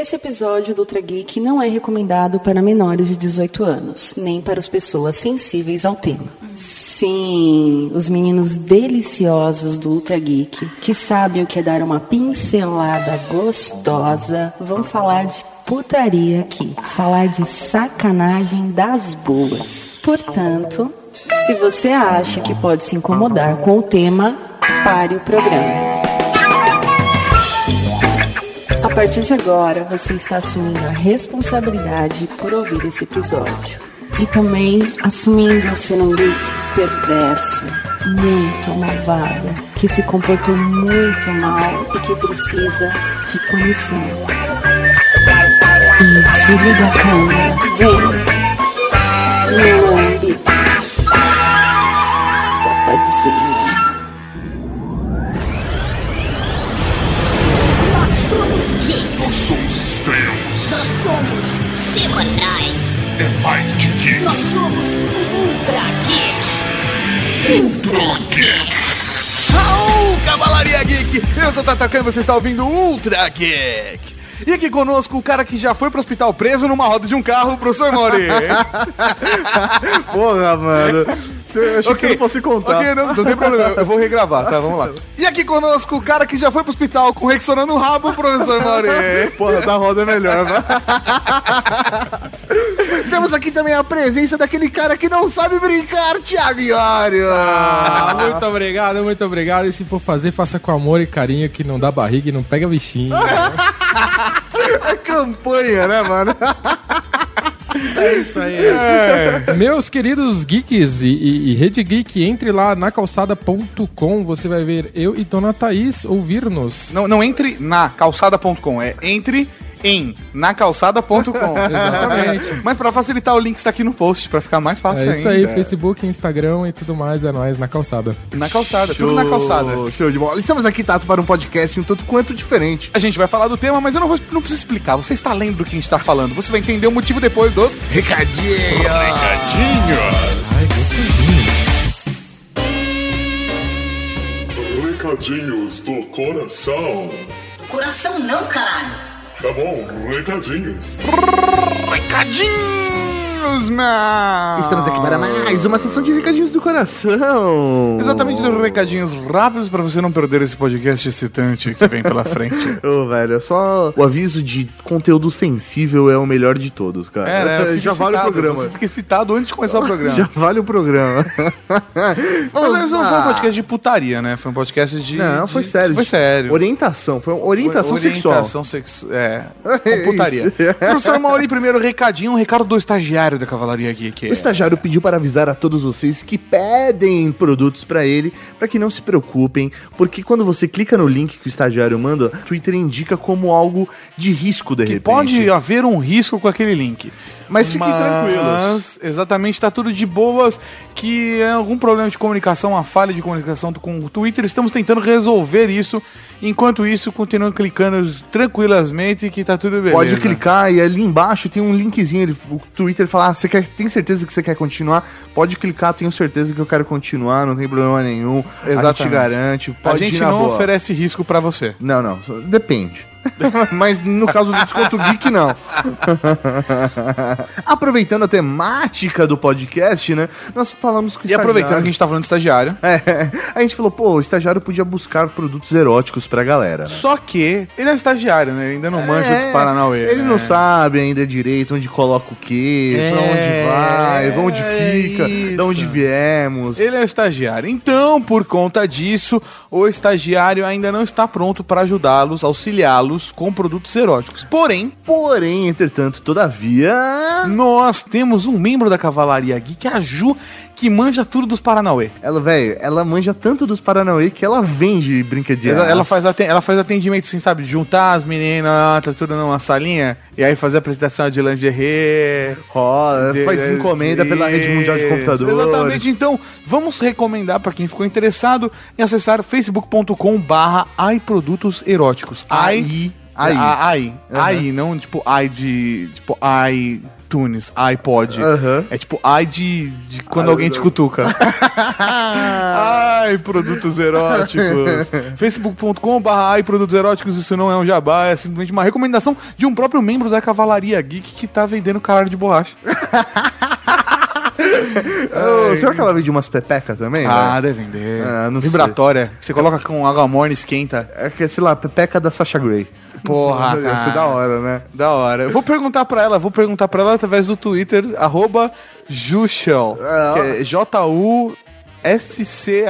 Este episódio do Ultra Geek não é recomendado para menores de 18 anos, nem para as pessoas sensíveis ao tema. Sim, os meninos deliciosos do Ultra Geek, que sabem o que é dar uma pincelada gostosa, vão falar de putaria aqui, falar de sacanagem das boas. Portanto, se você acha que pode se incomodar com o tema, pare o programa. A partir de agora, você está assumindo a responsabilidade por ouvir esse episódio. E também assumindo ser um geek perverso, muito malvado, que se comportou muito mal e que precisa de punição. Isso, liga a câmera. Vem. Meu lambe. Safadinho. Nós somos extremos. Nós somos semanais. É mais que geek. Nós somos Ultra Geek. Ultra Geek. Raul, Cavalaria Geek! Eu sou o Tatacan e você está ouvindo Ultra Geek! E aqui conosco o cara que já foi pro hospital preso numa roda de um carro, o professor Mori. Porra, mano. Eu achei que você não fosse contar. Ok, não, não tem problema, eu vou regravar, tá? Vamos lá. E aqui conosco o cara que já foi pro hospital com Rexona no rabo, professor Mori. Porra, da roda é melhor, mano. Temos aqui também a presença daquele cara que não sabe brincar, Thiago Iório. Ah, muito obrigado, muito obrigado. E se for fazer, faça com amor e carinho, que não dá barriga e não pega bichinho. É campanha, né, mano? É isso aí. Meus queridos geeks e, e, e Rede Geek, entre lá na calçada.com, você vai ver eu e Dona Thaís ouvir-nos. Não, não entre na calçada.com, é entre em nacalçada.com. Exatamente. Mas pra facilitar, o link está aqui no post, pra ficar mais fácil É isso aí, ainda. Facebook, Instagram e tudo mais, é nóis, na calçada. Na calçada, tudo na calçada. Show de bola. Estamos aqui, Tato, para um podcast um tanto quanto diferente. A gente vai falar do tema, mas eu não, vou, não preciso explicar. Você está lendo do que a gente está falando. Você vai entender o motivo depois dos Recadinho. Recadinhos do coração. Coração não, caralho. Tá bom, recadinhos. recadinhos, meu! Estamos aqui para mais uma sessão de recadinhos do coração. Exatamente dos recadinhos rápidos pra você não perder esse podcast excitante que vem pela frente. Ô, velho, é só o aviso de conteúdo sensível é o melhor de todos, cara. É, né? Já vale o programa. Você fica excitado antes de começar o programa. Já vale o programa. Mas não foi um podcast de putaria, né? Foi um podcast de. Não, foi de- sério. Foi sério. Orientação, foi uma orientação, sexual. Orientação sexual. É. É Com putaria. isso. Professor Mauri, primeiro recadinho, um recado do estagiário da Cavalaria aqui. Que O estagiário pediu para avisar a todos vocês que pedem produtos para ele, para que não se preocupem, porque quando você clica no link que o estagiário manda, o Twitter indica como algo de risco de que repente. pode haver um risco com aquele link. Mas fiquem tranquilos. Mas, exatamente, tá tudo de boas. Que é algum problema de comunicação, uma falha de comunicação com o Twitter. Estamos tentando resolver isso. Enquanto isso, continuam clicando tranquilamente que tá tudo beleza. Pode clicar e ali embaixo tem um linkzinho. Ele, o Twitter fala: ah, você quer, tem certeza que você quer continuar? Pode clicar, tenho certeza que eu quero continuar, não tem problema nenhum. A gente Exatamente. garante. A gente não boa. oferece risco pra você. Não, não, depende. Mas no caso do desconto geek, não. Aproveitando a temática do podcast, né? Nós falamos com o E aproveitando que a estagiário- gente tá falando de estagiário. É, a gente falou, pô, o estagiário podia buscar produtos eróticos pra galera. Só que ele é estagiário, né? Ele ainda não manja dos Paranauê. Ele né? não sabe ainda direito onde coloca o quê, pra É, onde vai, pra onde fica, isso. de onde viemos. Ele é estagiário. Então, por conta disso, o estagiário ainda não está pronto para ajudá-los, auxiliá-los com produtos eróticos. Porém, Porém, entretanto, todavia. nós temos um membro da Cavalaria Geek, a Ju, que manja tudo dos Paranauê. Ela, velho, ela manja tanto dos Paranauê que ela vende brinquedinhos. Ela, ela faz ela faz atendimento, assim, sabe? de Juntar as meninas, tá tudo numa salinha, e aí fazer a apresentação de lingerie. Rola, de- faz encomenda pela rede mundial de computadores. Exatamente. Então, vamos recomendar para quem ficou interessado em acessar facebook.com barra produtos eróticos. Aí. Aí. Aí. Aham. Aí, não tipo ai de. Tipo ai. iTunes, iPod. Aham. É tipo ai de, de quando alguém te cutuca. ai, produtos eróticos. Facebook.com.br ai, produtos eróticos, isso não é um jabá, é simplesmente uma recomendação de um próprio membro da Cavalaria Geek que tá vendendo caralho de borracha. Ô, será que ela vende umas pepecas também? Ah, velho? deve vender. Ah, Vibratória, que você coloca com água morna e esquenta. É que, sei lá, pepeca da Sasha Grey. Porra, ser cara. da hora, né? Da hora. Eu vou perguntar pra ela, vou perguntar pra ela através do Twitter, arroba Ah. que é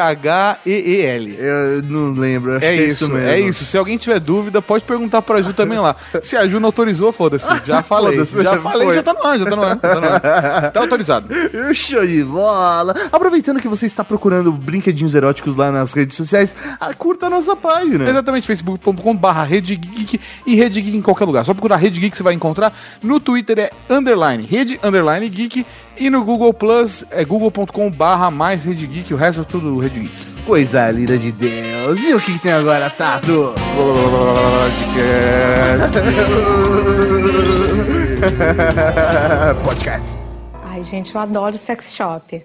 J-U-S-C-H-E-E-L. Eu não lembro, acho É que é isso, isso mesmo. é isso. Se alguém tiver dúvida, pode perguntar pra Ju também lá. Se a Ju não autorizou, foda-se. Já falei. Foda-se, já falei, foi. já tá no ar, já tá no ar. Tá, no ar. Tá autorizado. Show de bola! Aproveitando que você está procurando brinquedinhos eróticos lá nas redes sociais, ah, curta a nossa página. Exatamente, facebook.com barra Rede Geek e Rede Geek em qualquer lugar. Só procurar Rede Geek você vai encontrar. No Twitter é underline, Rede underline Geek. E no Google Plus é google.com barra mais Rede Geek. O resto é tudo Rede Geek. Coisa linda de Deus! E o que, que tem agora, Tato? Podcast. Ai, gente, eu adoro sex shop.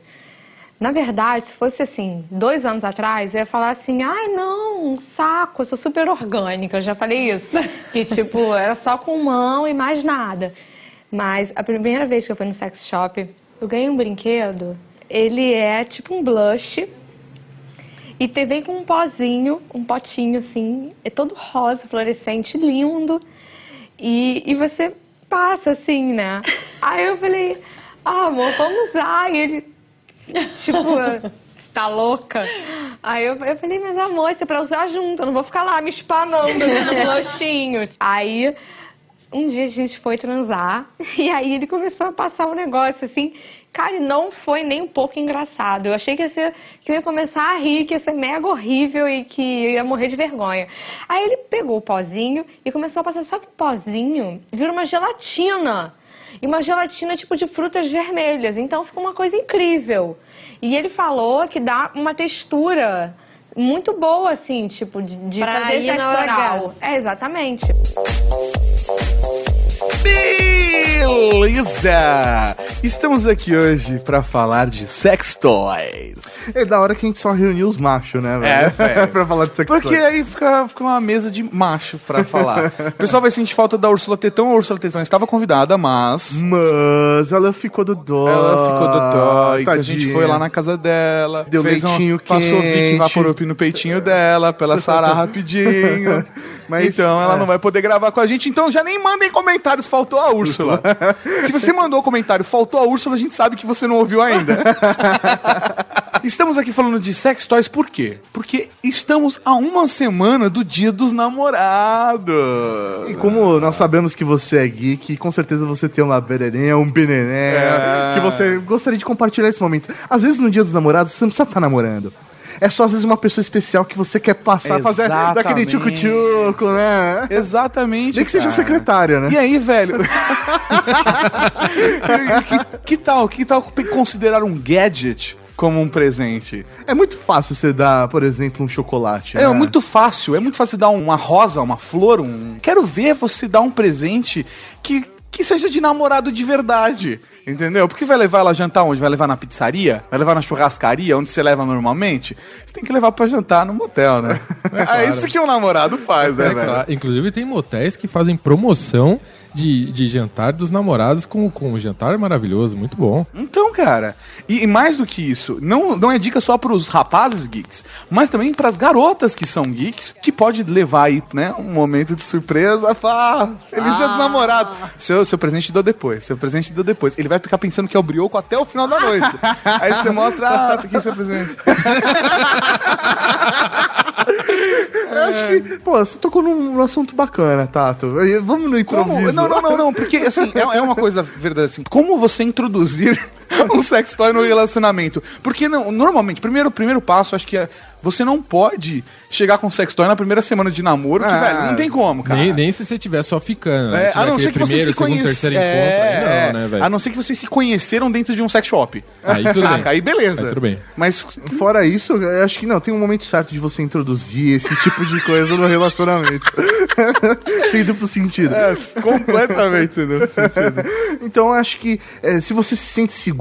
Na verdade, se fosse assim, dois anos atrás, eu ia falar assim, ai não, um saco, eu sou super orgânica, eu já falei isso. Que tipo, era só com mão e mais nada. Mas a primeira vez que eu fui no sex shop, eu ganhei um brinquedo, ele é tipo um blush. E te vem com um pozinho, um potinho assim, é todo rosa, fluorescente, lindo. E, e você passa assim, né? Aí eu falei, ah, amor, vamos usar. E ele, tipo, você tá louca? Aí eu, eu falei, mas amor, isso é pra usar junto, eu não vou ficar lá me espanando no blushinho. Aí um dia a gente foi transar e aí ele começou a passar um negócio assim. Cara, e não foi nem um pouco engraçado. Eu achei que, ia ser, que eu ia começar a rir, que ia ser mega horrível e que ia morrer de vergonha. Aí ele pegou o pozinho e começou a passar. Só que o pozinho vira uma gelatina. E uma gelatina tipo de frutas vermelhas. Então ficou uma coisa incrível. E ele falou que dá uma textura muito boa, assim, tipo, de, de Pra fazer sexo oral. É, exatamente. Beleza! Estamos aqui hoje pra falar de sex toys. É da hora que a gente só reuniu os machos, né, É, velho? velho. pra falar de sex Porque toys. aí fica, fica uma mesa de macho pra falar. O pessoal vai sentir falta da Úrsula Tetão. A Úrsula Tetão estava convidada, mas. Mas ela ficou do dó. Ela ficou do dó, então a gente foi lá na casa dela, Deu fez um, leitinho passou Vic quente. Vaporub no peitinho dela, pra ela sarar rapidinho. Mas, então ela é. não vai poder gravar com a gente, então já nem mandem comentários, faltou a Úrsula. Se você mandou comentário, faltou a Úrsula, a gente sabe que você não ouviu ainda. Estamos aqui falando de sex toys por quê? Porque estamos a uma semana do dia dos namorados. E como nós sabemos que você é geek, com certeza você tem uma bereninha, um benené, É. que você gostaria de compartilhar esse momento. Às vezes no dia dos namorados você não precisa estar namorando. É só às vezes uma pessoa especial que você quer passar, fazer daquele Exatamente. tchucu-tchuco, né? Exatamente. Nem que seja um cara. secretário, né? E aí, velho? que, que tal? Que tal considerar um gadget como um presente? É muito fácil você dar, por exemplo, um chocolate. É, né? muito fácil. É muito fácil dar uma rosa, uma flor, um. Quero ver você dar um presente que, que seja de namorado de verdade. Entendeu? Porque vai levar ela jantar onde? Vai levar na pizzaria? Vai levar na churrascaria, onde você leva normalmente? Você tem que levar pra jantar no motel, né? É, isso que um namorado faz, né, É, velho? claro. Inclusive tem motéis que fazem promoção de, de jantar dos namorados com, com um jantar maravilhoso, muito bom. Então, cara, e, e mais do que isso, não, não é dica só pros rapazes geeks, mas também pras garotas que são geeks, que pode levar aí, né, um momento de surpresa, pá, feliz dia dos namorados. Seu, seu presente deu depois, seu presente deu depois. Ele vai ficar pensando que é o brioco até o final da noite. aí você mostra, ah, aqui seu presente. Eu acho que, pô, você tocou num, num assunto bacana, Tato. Vamos no Como? improviso. Não, não, não, porque assim, é, é uma coisa verdade assim. Como você introduzir um sex toy no relacionamento. Porque não, normalmente, primeiro, primeiro passo, acho que é. Você não pode chegar com sex toy na primeira semana de namoro, que, Ah. velho, não tem como, cara. Nem, nem se você estiver só ficando. né? É, Tiver a não ser que você primeiro, se terceiro encontro. Aí É, não, né, velho? A não ser que vocês se conheceram dentro de um sex shop. Aí tudo Saca? bem. Aí beleza. Aí tudo bem. Mas Fora isso, eu acho que não, tem um momento certo de você introduzir esse tipo de coisa no relacionamento. Sem duplo sentido. é completamente sem dúvida sentido. Então acho que é, se você se sente seguro,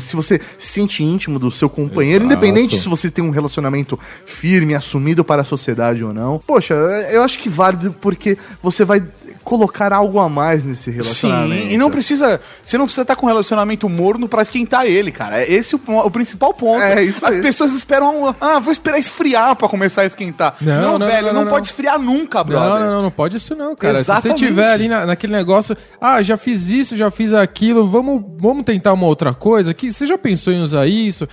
se você se sente íntimo do seu companheiro, Exato. independente se você tem um relacionamento firme, assumido para a sociedade ou não, poxa, eu acho que válido porque você vai colocar algo a mais nesse relacionamento. Sim, e não precisa. Você não precisa estar com um relacionamento morno pra esquentar ele, cara. É esse o, pon- o principal ponto. É, isso As aí. pessoas esperam. Ah, vou esperar esfriar pra começar a esquentar. Não, Não, não, velho, não, não, pode esfriar nunca, brother. Não, não, não, não pode isso não, cara. Se Exatamente. você tiver ali na- naquele negócio, ah, já fiz isso, já fiz aquilo, vamos, vamos tentar uma outra coisa aqui. Você já pensou em usar isso?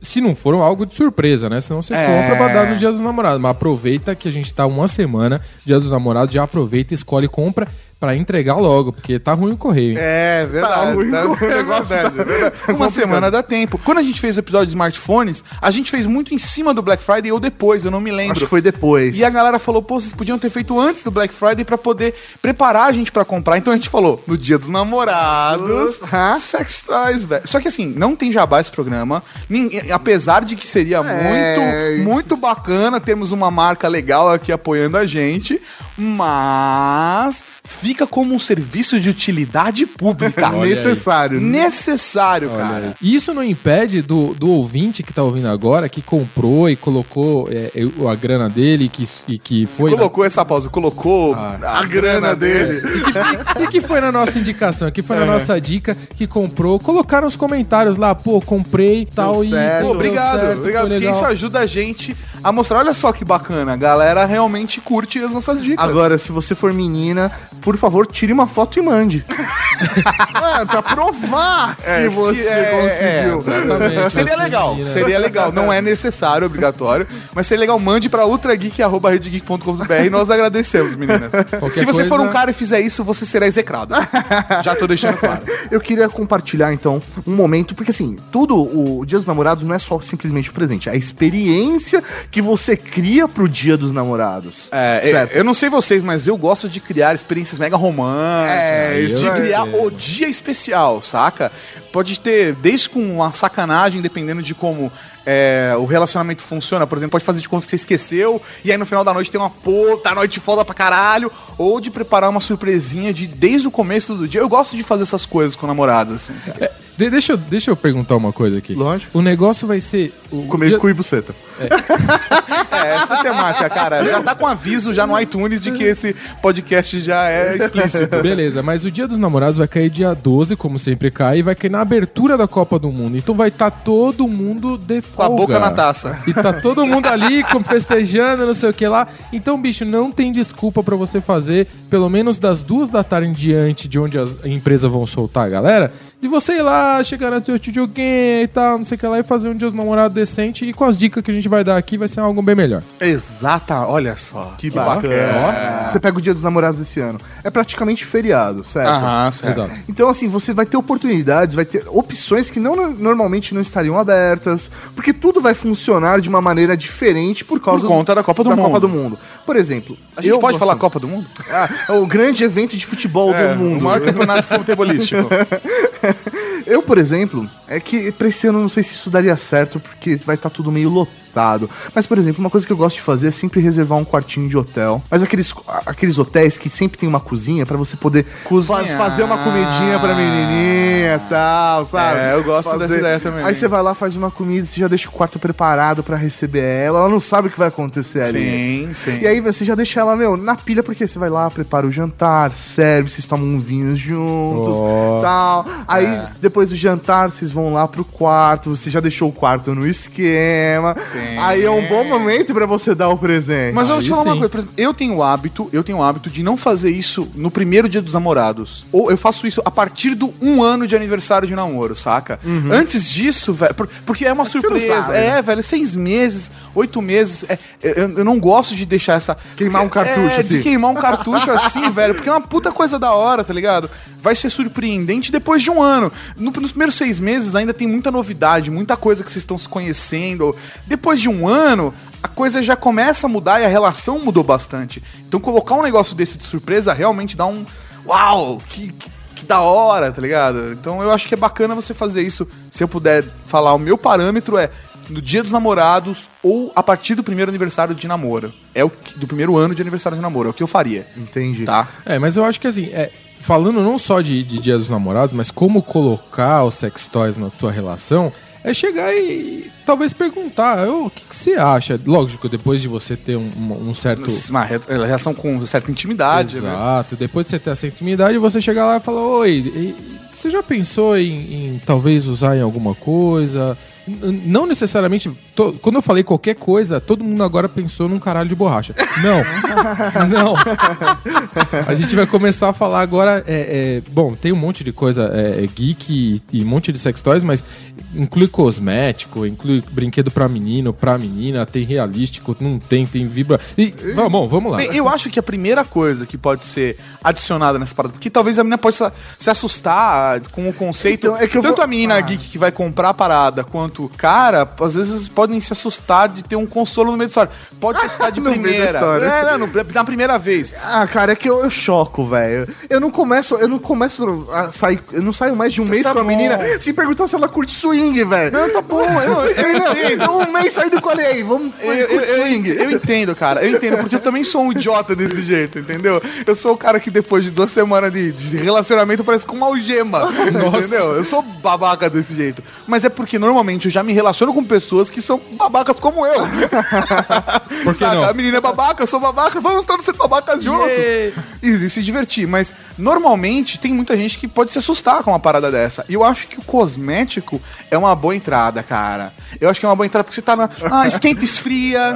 Se não for algo de surpresa, né? Senão você É. compra pra dar no Dia dos Namorados. Mas aproveita que a gente tá uma semana, Dia dos Namorados, já aproveita, escolhe e compra pra entregar logo, porque tá ruim o correio. hein? É verdade. Tá ruim tá- o é negócio, verdade, é verdade. Uma semana dá tempo. Quando a gente fez o episódio de smartphones, a gente fez muito em cima do Black Friday ou depois, eu não me lembro. Acho que foi depois. E a galera falou, pô, vocês podiam ter feito antes do Black Friday pra poder preparar a gente pra comprar. Então a gente falou, no dia dos namorados, Hã? sex toys, velho. Só que assim, não tem jabá esse programa. Ninguém- apesar de que seria É. muito, muito bacana termos uma marca legal aqui apoiando a gente, mas fica como um serviço de utilidade pública. Olha aí. necessário. Necessário, cara. E isso não impede do, do ouvinte que tá ouvindo agora, que comprou e colocou é, é, a grana dele que, e que foi. na- colocou essa pausa, colocou Ah. a grana dele. E que foi na nossa indicação, que foi na nossa dica que comprou. Colocaram os comentários lá, pô, comprei tal e. certo. Pô, deu obrigado, certo, obrigado, porque legal. isso ajuda a gente a mostrar, olha só que bacana, a galera realmente curte as nossas dicas. Agora, se você for menina, por favor, tire uma foto e mande. Mano, pra provar É, que você se- é, conseguiu. é, exatamente. Seria legal, menina. seria legal. Não é necessário, obrigatório, mas seria legal. Mande pra ultrageek.com.br e nós agradecemos, meninas. Se você for um coisa- cara e fizer isso, você será execrado. Já tô deixando claro. Eu queria compartilhar, então, um momento, porque assim, tudo, o Dia dos Namorados não é só simplesmente o presente, é a experiência que você cria pro Dia dos Namorados. É, certo? eu, eu não sei vocês, mas eu gosto de criar experiências mega românticas. É, de criar o dia especial, saca? Pode ter, desde com uma sacanagem, dependendo de como é, o relacionamento funciona. Por exemplo, pode fazer de conta que você esqueceu, e aí no final da noite tem uma puta noite foda pra caralho. Ou de preparar uma surpresinha de desde o começo do dia. Eu gosto de fazer essas coisas com namorados, assim. cara. De- deixa, eu, deixa eu perguntar uma coisa aqui. Lógico. O negócio vai ser. O Comer dia- cu e buceta. É, essa temática, cara. Já tá com aviso já no iTunes de que esse podcast já é explícito. Beleza, mas o Dia dos Namorados vai cair dia 12, como sempre cai, e vai cair na abertura da Copa do Mundo. Então vai estar todo mundo de Com a folga. boca na taça. E tá todo mundo ali festejando, não sei o que lá. Então, bicho, não tem desculpa pra você fazer, pelo menos das duas da tarde em diante, de onde as empresas vão soltar a galera, de você ir lá, chegar no teu videogame e tal, não sei o que lá, e fazer um Dia dos Namorados decente. E com as dicas que a gente vai dar aqui, vai ser algo bem melhor. Exata, olha só. Que Ó, Você pega o Dia dos Namorados desse ano. É praticamente feriado, certo? Aham, certo. Exato. Então, assim, você vai ter oportunidades, vai ter opções que não normalmente não estariam abertas, porque tudo vai funcionar de uma maneira diferente por causa Por conta da Copa do da Mundo. Copa do Mundo. Por exemplo, A gente eu pode gosto- falar Copa do Mundo? Ah, é o grande evento de futebol É, do mundo. O maior campeonato futebolístico. Eu, por exemplo, é que pra esse ano não sei se isso daria certo, porque vai estar tudo meio lotado. Mas, por exemplo, uma coisa que eu gosto de fazer é sempre reservar um quartinho de hotel. Mas aqueles, aqueles hotéis que sempre tem uma cozinha pra você poder Cozinhar. fazer uma comidinha pra menininha e tal, sabe? É, eu gosto dessa ideia também. Aí você vai lá, faz uma comida, você já deixa o quarto preparado pra receber ela. Ela não sabe o que vai acontecer ali. Sim, sim. E aí você já deixa ela, meu, na pilha, porque você vai lá, prepara o jantar, serve, vocês tomam um vinho juntos, Ó. tal. Aí, É. depois do jantar, vocês vão lá pro quarto, você já deixou o quarto no esquema. Sim. Aí é um bom momento pra você dar o presente. Mas eu vou te falar uma sim. coisa, por exemplo, eu tenho o hábito, eu tenho o hábito de não fazer isso no primeiro dia dos namorados. Ou eu faço isso a partir do um ano de aniversário de namoro, saca? Antes disso, velho, por- porque é uma você surpresa. sabe, é, né? velho, seis meses, oito meses. é, eu, eu não gosto de deixar essa. Queimar um cartucho, é, assim. De queimar um cartucho assim, velho, porque é uma puta coisa da hora, tá ligado? Vai ser surpreendente depois de um ano. No- nos primeiros seis meses ainda tem muita novidade, muita coisa que vocês estão se conhecendo. Depois de um ano, a coisa já começa a mudar e a relação mudou bastante. Então colocar um negócio desse de surpresa realmente dá um. Uau! Que, que, que da hora, tá ligado? Então eu acho que é bacana você fazer isso. Se eu puder falar, o meu parâmetro é no dia dos namorados ou a partir do primeiro aniversário de namoro. É o que- do primeiro ano de aniversário de namoro. É o que eu faria. Entendi. Tá? É, mas eu acho que assim, é, falando não só de, de Dia dos Namorados, mas como colocar os sex toys na tua relação, é chegar e talvez perguntar, "Ô, o que, que você acha? Lógico, depois de você ter um, um- um certo. Uma re- relação com certa intimidade, né? Exato, depois de você ter essa intimidade, você chegar lá e falar, oi, você já pensou em, em talvez usar em alguma coisa? Não necessariamente. to- quando eu falei qualquer coisa, todo mundo agora pensou num caralho de borracha. Não. não. A gente vai começar a falar agora. é, é, bom, tem um monte de coisa é, é, geek e, e um monte de sex toys, mas inclui cosmético, inclui brinquedo pra menino, pra menina, tem realístico, não tem, tem vibra. E, vamos, vamos lá. Bem, eu acho que a primeira coisa que pode ser adicionada nessa parada, porque talvez a menina possa se assustar com o conceito. Então, é que eu tanto vou- a menina Ah. geek que vai comprar a parada, quanto cara, às vezes podem se assustar de ter um consolo no meio da história. Pode se assustar de primeira. É, não, na primeira vez. Ah, cara, é que eu, eu choco, velho. Eu não começo, eu não começo a sair, eu não saio mais de um mês tá com a menina sem perguntar se ela curte swing, velho. Não, tá bom, eu, eu, entendo. Um mês saindo com ela e aí, vamos Eu, eu- curte eu- swing. eu entendo, cara. Eu entendo, porque eu também sou um idiota desse jeito, entendeu? Eu sou o cara que depois de duas semanas de, de relacionamento parece com uma algema. Entendeu? Eu sou babaca desse jeito. Mas é porque normalmente eu já me relaciono com pessoas que são babacas como eu. Por que não? A menina é babaca, eu sou babaca, vamos todos ser babacas juntos. E, e se divertir. Mas normalmente tem muita gente que pode se assustar com uma parada dessa. E eu acho que o cosmético é uma boa entrada, cara. Eu acho que é uma boa entrada porque você tá na. Ah, esquenta, esfria,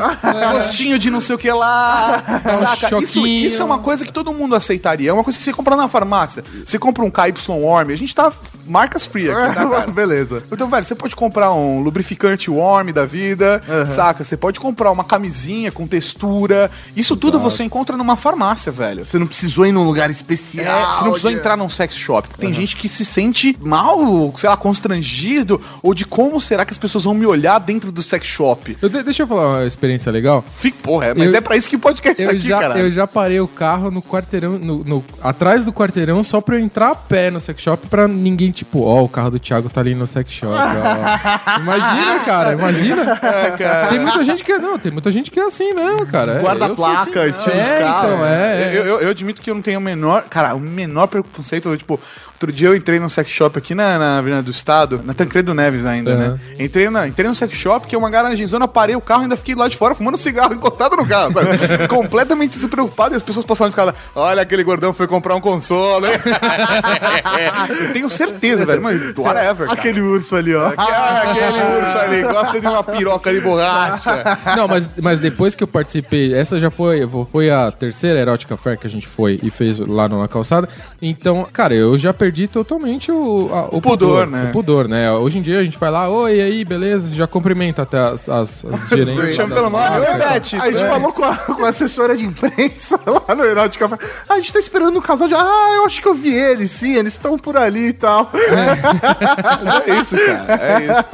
gostinho de não sei o que lá. saca? Isso, isso é uma coisa que todo mundo aceitaria. É uma coisa que você compra na farmácia. Você compra um KY Warm, a gente tá marcas free aqui, tá? Beleza. Então, velho, você pode comprar um lubrificante warm da vida, saca? Você pode comprar uma camisinha com textura. Isso tudo você encontra numa farmácia, velho. Você não precisou ir num lugar É, especial. você não precisou de- entrar num sex shop. Porque tem gente que se sente mal, sei lá, constrangido, ou de como será que as pessoas vão me olhar dentro do sex shop. Eu de- deixa eu falar uma experiência legal. Fique, porra, é, mas Eu- é pra isso que podcast Eu aqui, já, cara. eu já parei o carro no quarteirão, no, no- atrás do quarteirão, só pra eu entrar a pé no sex shop pra ninguém, tipo, ó, o carro do Thiago tá ali no sex shop, ó. Imagina, cara, imagina. Tem muita gente que é, não, tem muita gente que é assim mesmo, cara. É, Guarda eu sou placa, assim. estilo de É, carro. então, é. Eu, eu- eu admito que eu não tenho o menor. Cara, o menor preconceito. eu, tipo, outro dia eu entrei num sex shop aqui na, na Avenida do Estado, na Tancredo Neves ainda, Aham. né? Entrei, na, entrei num sex shop que é uma garagemzona, parei o carro, ainda fiquei lá de fora fumando cigarro encostado no carro, sabe? Completamente despreocupado e as pessoas passavam de lá. Olha, aquele gordão foi comprar um console. eu tenho certeza, velho. Mas whatever. Cara. Aquele urso ali, ó. Ah, aquele urso ali, gosta de uma piroca de borracha. Não, mas, mas depois que eu participei, essa já foi, foi a terceira Erótica Fair que a gente foi e fez lá na calçada. Então, cara, eu já perdi totalmente o, a- o pudor, né? O pudor, né? Hoje em dia a gente vai lá, oi, e aí, beleza? Já cumprimenta até as, as, as gerentes. Chama pelo nome, oi, Beth. A gente falou com a, com a assessora de imprensa lá no Erótica. Ah, a gente tá esperando um casal de. Ah, eu acho que eu vi eles, sim, eles estão por ali e tal. É isso, cara. É isso.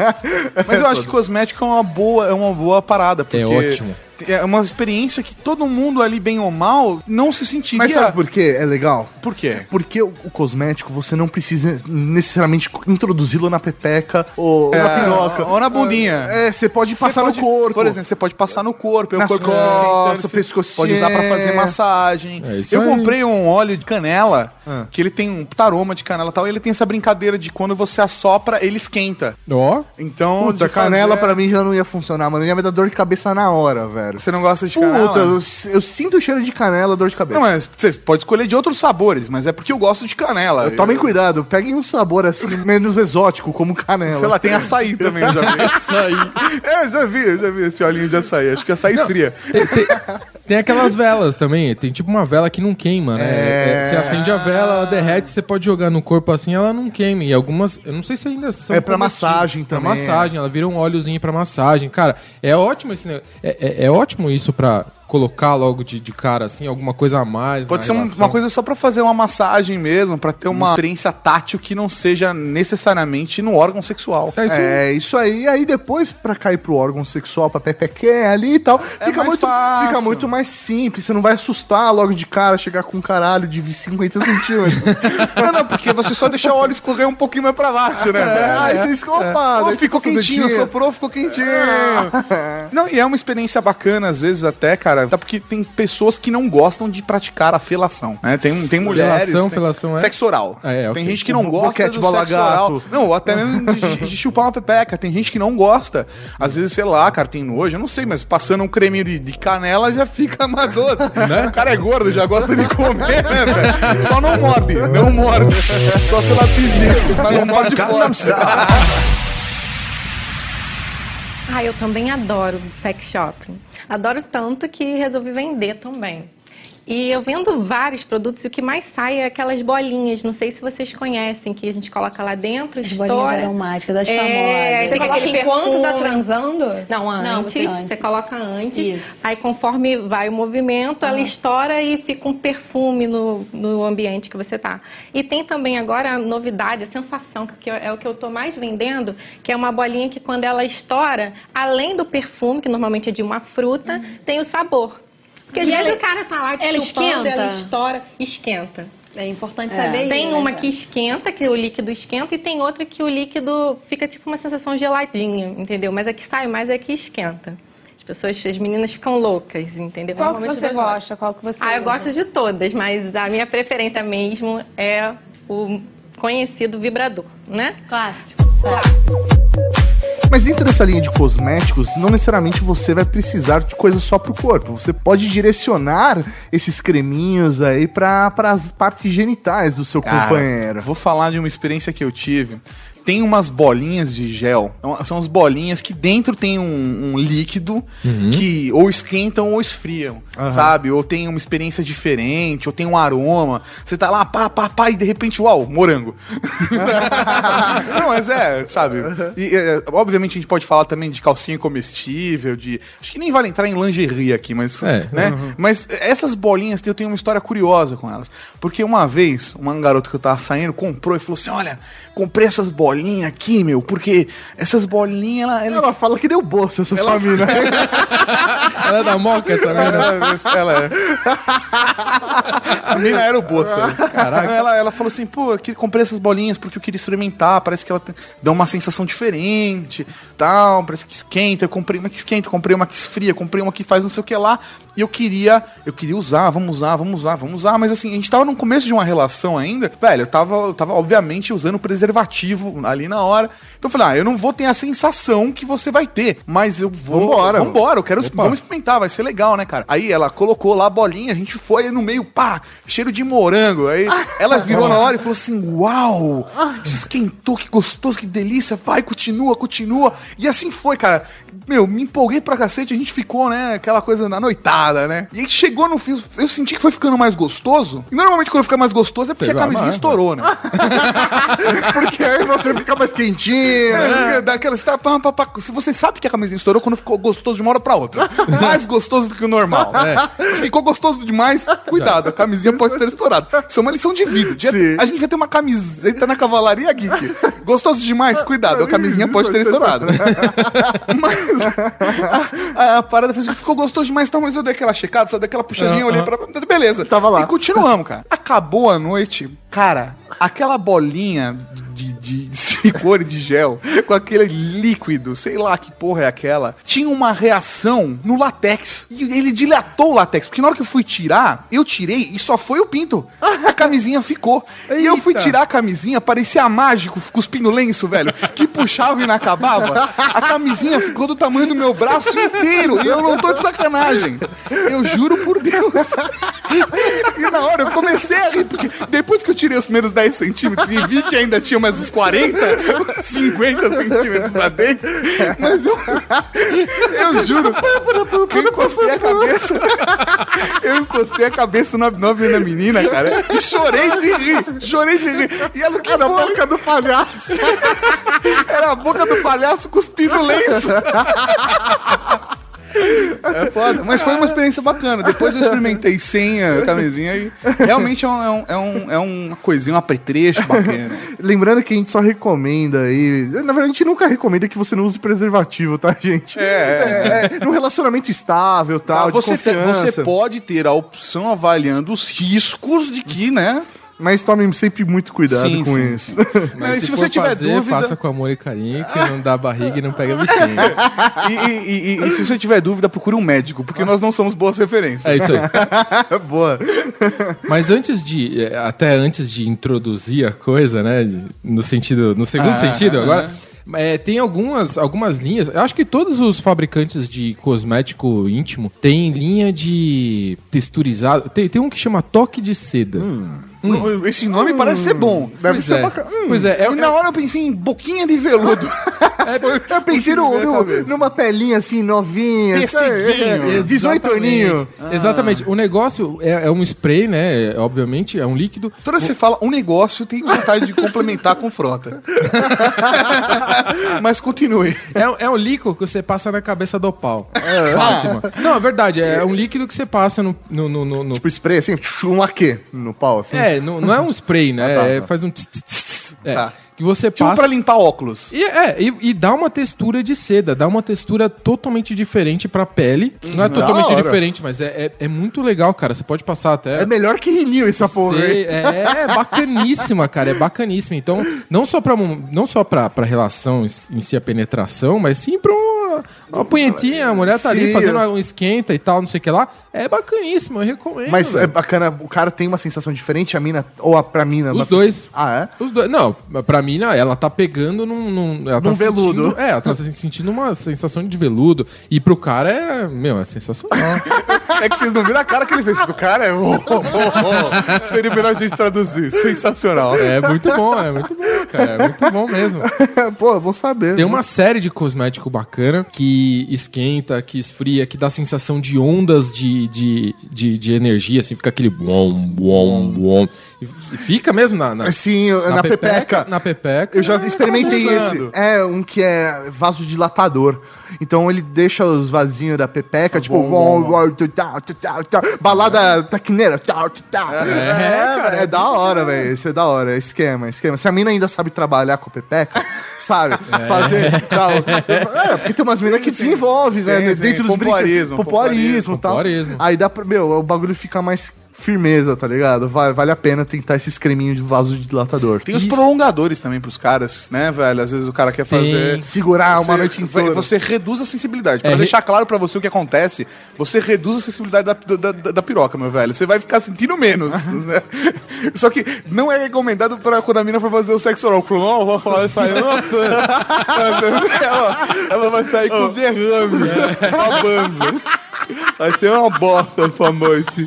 Mas eu acho que cosmético é uma boa, é uma boa parada. Porque ótimo. É uma experiência que todo mundo ali, bem ou mal, não se sentiria. Mas sabe por quê? É legal? por quê? Porque o, o cosmético você não precisa necessariamente introduzi-lo na pepeca ou na piroca. Ou na bundinha. É, você pode Você passar pode- no corpo. Por exemplo, você pode passar no corpo, o Nas corpo costas, pescocinho. Pode usar pra fazer massagem. É isso eu aí. comprei um óleo de canela, Ah. que ele tem um taroma de canela e tal, e ele tem essa brincadeira de quando você assopra, ele esquenta. Ó, Então, Puta, de canela fazer- pra mim já não ia funcionar, mano. Ia me dar dor de cabeça na hora, velho. Você não gosta de Puta, canela? eu, eu sinto o cheiro de canela, dor de cabeça. Não, mas você pode escolher de outros sabores, mas é porque eu gosto de canela. Tomem cuidado, peguem um sabor assim menos exótico, como canela. Sei lá, tem açaí também, eu já vi. açaí. É, eu já vi, eu já vi esse olhinho de açaí. Acho que açaí esfria. tem, tem- tem aquelas velas também. Tem tipo uma vela que não queima, né? É. É, você acende a vela, ela derrete, você pode jogar no corpo assim, ela não queima. E algumas, eu não sei se ainda são. É pra massagem Pra também. massagem, ela vira um óleozinho pra massagem. Cara, é ótimo esse negócio. É, é- é ótimo isso pra colocar logo de, de cara, assim, alguma coisa a mais? Pode ser um- relação? uma coisa só pra fazer uma massagem mesmo, pra ter uma experiência tátil que não seja necessariamente no órgão sexual. É isso. É, isso aí, aí depois pra cair pro órgão sexual, pra pepequé ali e tal, fica, mais muito, fácil. fica muito mais simples, você não vai assustar logo de cara, chegar com um caralho de 50 centímetros. Não, não, porque você só deixa o óleo escorrer um pouquinho mais pra baixo, né? É, velho? aí você escopa, daí ficou quentinho, soprou, ficou quentinho. Não, e é uma experiência bacana, às vezes, até, cara. Até porque tem pessoas que não gostam de praticar a felação. Né? Tem, tem mulheres. Felação, tem- felação é? Sexo oral. Ah, é, ok. Tem gente que não gosta boquete, do bola sexo gato. oral. Não, ou até mesmo de, de chupar uma pepeca. Tem gente que não gosta. Às vezes, sei lá, cara, tem nojo, eu não sei, mas passando um creminho de, de canela já fica mais doce. Né? O cara é gordo, já gosta de comer, né, velho? Só não morde, não morde. Só se ela pedir, mas não morde forte. Ah, eu também adoro sex shopping. Adoro tanto que resolvi vender também. E eu vendo vários produtos e o que mais sai é aquelas bolinhas. Não sei se vocês conhecem, que a gente coloca lá dentro, As bolinhas estoura. aromáticas, das É, famosas. você Você coloca enquanto tá perfume. transando? Não, Não, antes. você Você, antes. coloca antes. Isso. Aí conforme vai o movimento, ela estoura e fica um perfume no, no ambiente que você tá. E tem também agora a novidade, a sensação, que é o que eu tô mais vendendo, que é uma bolinha que quando ela estoura, além do perfume, que normalmente é de uma fruta, tem o sabor. Porque às E vezes o cara tá lá ela esquenta? ela estoura, esquenta. É importante É. saber Tem isso, uma né, que esquenta, que o líquido esquenta, e tem outra que o líquido fica tipo uma sensação geladinha, entendeu? Mas a que sai mais é a que esquenta. As pessoas, as meninas ficam loucas, entendeu? Qual que você gosta? Qual que você Ah, eu usa? gosto de todas, mas a minha preferência mesmo é o conhecido vibrador, né? Clássico. Mas dentro dessa linha de cosméticos, não necessariamente você vai precisar de coisas só pro corpo. Você pode direcionar esses creminhos aí para as partes genitais do seu Cara, companheiro. Vou falar de uma experiência que eu tive. Tem umas bolinhas de gel. Então, São as bolinhas que dentro tem um, um líquido que ou esquentam ou esfriam, sabe? Ou tem uma experiência diferente, ou tem um aroma. Você tá lá, pá, pá, pá, e de repente, uau, morango. Não, mas é, sabe? E, é, obviamente a gente pode falar também de calcinha comestível, de. Acho que nem vale entrar em lingerie aqui, mas. É. Né? Mas essas bolinhas, eu tenho uma história curiosa com elas. Porque uma vez, uma garota que eu tava saindo comprou e falou assim: Olha, comprei essas bolinhas aqui, meu, porque essas bolinhas, ela, elas. Ela fala que deu bolsa essa sua mina. Ela é da moca, essa mina. Ela, ela é. A mina era o Bossa. Caraca. Ela, ela falou assim, pô, eu comprei essas bolinhas porque eu queria experimentar. Parece que ela dá uma sensação diferente, tal. Parece que esquenta. Eu comprei uma que esquenta, comprei uma que esfria, comprei uma que faz não sei o que lá. E eu queria, eu queria usar, vamos usar, vamos usar, vamos usar. Mas assim, a gente tava no começo de uma relação ainda. Velho, eu tava, eu tava obviamente usando preservativo ali na hora. Então eu falei, ah, eu não vou ter a sensação que você vai ter, mas eu vou. Vambora. Vambora, eu quero vamos experimentar, vai ser legal, né, cara? Aí ela colocou lá a bolinha, a gente foi aí no meio, pá, cheiro de morango. Aí ela virou na hora e falou assim: Uau! Isso esquentou, que gostoso, que delícia, vai, continua, continua. E assim foi, cara. Meu, me empolguei pra cacete, a gente ficou, né, aquela coisa na noitada, né? E aí chegou no fim, eu senti que foi ficando mais gostoso. E normalmente quando fica mais gostoso é porque a camisinha estourou, né? Porque aí você fica mais quentinho. É, daquela, você, tá, pá, pá, pá. Se você sabe que a camisinha estourou quando ficou gostoso de uma hora pra outra. Mais gostoso do que o normal. Ficou gostoso demais, cuidado, a camisinha pode ter estourado. Isso é uma lição de vida. Sim. A gente vai ter uma camiseta na Cavalaria Geek. Gostoso demais, cuidado, a camisinha pode ter estourado. Mas a, a- parada fez que ficou gostoso demais, então, mas eu dei aquela checada, sabe, daquela puxadinha, eu olhei pra. Beleza. Tava lá. E continuamos, cara. Acabou a noite, cara, aquela bolinha de, silicone de gel com aquele líquido, sei lá que porra é aquela, tinha uma reação no latex. E ele dilatou o latex, porque na hora que eu fui tirar, eu tirei e só foi o pinto. A camisinha ficou. E eu fui Eita. tirar a camisinha, parecia mágico, cuspindo lenço, velho, que puxava e não acabava. A camisinha ficou do tamanho do meu braço inteiro. E eu não tô de sacanagem. Eu juro por Deus. E na hora eu comecei a rir, porque depois que eu tirei os primeiros 10 centímetros e vi que ainda tinha mais uns 40, 50 centímetros pra dentro, mas eu, eu juro eu encostei a cabeça, eu encostei a cabeça no abdômen da menina, cara, e chorei de rir, chorei de rir. E ela, que Era a boca do palhaço. Era a boca do palhaço cuspindo lenço. É foda. Mas foi uma experiência bacana. Depois eu experimentei sem a camisinha e realmente é, um, é, um, é, um, é uma coisinha, um apetrecho bacana. Lembrando que a gente só recomenda aí. Na verdade, a gente nunca recomenda que você não use preservativo, tá, gente? É, É, num relacionamento estável, tal, Tá, você, te- você pode ter a opção avaliando os riscos de que, né? Mas tome sempre muito cuidado Sim, com sim, isso. Mas se, for você tiver fazer, dúvida. faça com amor e carinho, que não dá barriga e não pega bichinho. E, e- e- e se você tiver dúvida, procure um médico, porque nós não somos boas referências. É isso aí. Boa. Mas antes de, eh, até antes de introduzir a coisa, né, no sentido, no segundo Ah, sentido ah, agora, é, tem algumas, algumas linhas, eu acho que todos os fabricantes de cosmético íntimo têm linha de texturizado, tem, tem um que chama toque de seda. Esse nome parece ser bom. Deve Pois ser é. bacana. Hum. Pois é, é- E na hora eu pensei em boquinha de veludo. Eu pensei no, no- numa pelinha assim, novinha. Pesseguinho. é, 18 aninhos. Exatamente. O negócio é, é um spray, né? é, obviamente, é um líquido. Toda vez que você fala um negócio, tem vontade de complementar com frota. Mas continue. É, é um líquido que você passa na cabeça do pau. Ótimo. Não, é verdade. É um líquido que você passa no. no, no, no- no- Tipo spray assim, um laque no pau, assim. É, não, não é um spray, né? Ah, tá, É, tá. faz um. tss, tss. É, Tá. Que você Tipo passa. pra limpar óculos. E, é, e, e dá uma textura de seda, dá uma textura totalmente diferente pra pele. Não é totalmente hora. diferente, mas é, é, é muito legal, cara. Você pode passar até. É melhor que Rinil essa porra. Sei, hein? é, é bacaníssima, cara, é bacaníssima. Então, não só pra, um- não só pra, pra relação em si, a penetração, mas sim pra uma, uma punhetinha, a mulher tá ali Sim. fazendo um esquenta e tal, não sei o que lá. É bacaníssimo, eu recomendo. Mas é velho. bacana, o cara tem uma sensação diferente, a mina, ou a pra mina. Os uma dois. Ah, é? Os dois, não, pra mim, não, ela tá pegando num. num ela tá Num veludo. sentindo- é, ela tá sentindo uma sensação de veludo. E pro cara é. Meu, é sensacional. É que vocês não viram a cara que ele fez. O cara é. oh, oh, oh. Seria melhor a gente traduzir. Sensacional. é muito bom, é muito bom, cara. É muito bom mesmo. Pô, bom saber. Tem uma série de cosmético bacana que esquenta, que esfria, que dá sensação de ondas de, de, de, de energia, assim, fica aquele bom, bom, bom. E fica mesmo na, na, Sim, eu- na, pepeca. Na pepeca. Eu já experimentei bagunçando. esse. É um que é vasodilatador. Então ele deixa os vasinhos da pepeca, tipo, bom, tá, tá, tá, balada taquineira. tá, tu, tá. É, cara, é da hora, velho. Isso é da hora. É esquema, esquema. Se a mina ainda sabe trabalhar com pepeca, sabe? Fazer tal. É, porque tem umas minas que desenvolvem, né? Dentro dos pompoarismo, brinquedos. Pompoarismo e tal. Aí dá pra. Meu, o bagulho fica mais firmeza, tá ligado? Vale, vale a pena tentar esses creminhos de vasodilatador. Tem os Isso. prolongadores também pros caras, né, velho? Às vezes o cara quer fazer. Segurar uma Você- noite vai- inteira. Você reduz a sensibilidade. Pra É, re- deixar claro pra você o que acontece, você reduz a sensibilidade da, da, da- da piroca, meu velho. Você vai ficar sentindo menos. né? Só que não é recomendado pra quando a mina for fazer o sexo oral. Não, vai falar, vai sair, ela, ela vai sair com derrame, babando. Vai ser uma bosta essa noite.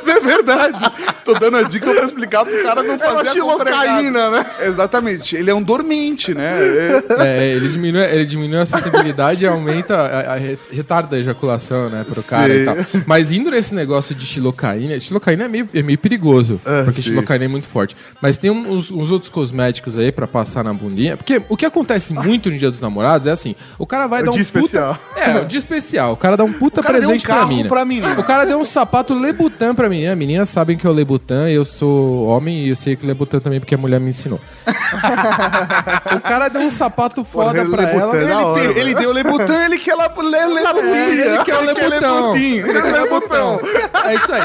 Isso é verdade. Tô dando a dica pra explicar pro cara não É uma fazer a xilocaína, compregada. né? Exatamente. Ele é um dormente, né? É- É, ele diminui, ele diminui a sensibilidade e aumenta a, a re- retarda a ejaculação, né, pro cara Sim. e tal. Mas indo nesse negócio de xilocaína, xilocaína é meio, é meio perigoso, Ah, porque sim. xilocaína é muito forte. Mas tem uns, uns outros cosméticos aí pra passar na bundinha, porque o que acontece muito no Dia dos Namorados é assim, o cara vai É o dar um dia puta... especial. É, o dia especial. O cara dá um puta O cara deu um presente pra mina. pra. O cara deu um sapato Lebutan pra menina. Meninas sabem que é o Lebutan, eu sou homem e eu sei que Lebutan também porque a mulher me ensinou. o cara deu um sapato foda Porra, pra Lebutan ela. da hora, ele, ele deu Lebutan, ele quer lá le, le, Ele quer o. Lebutinho. Ele quer o Lebutão. É isso aí.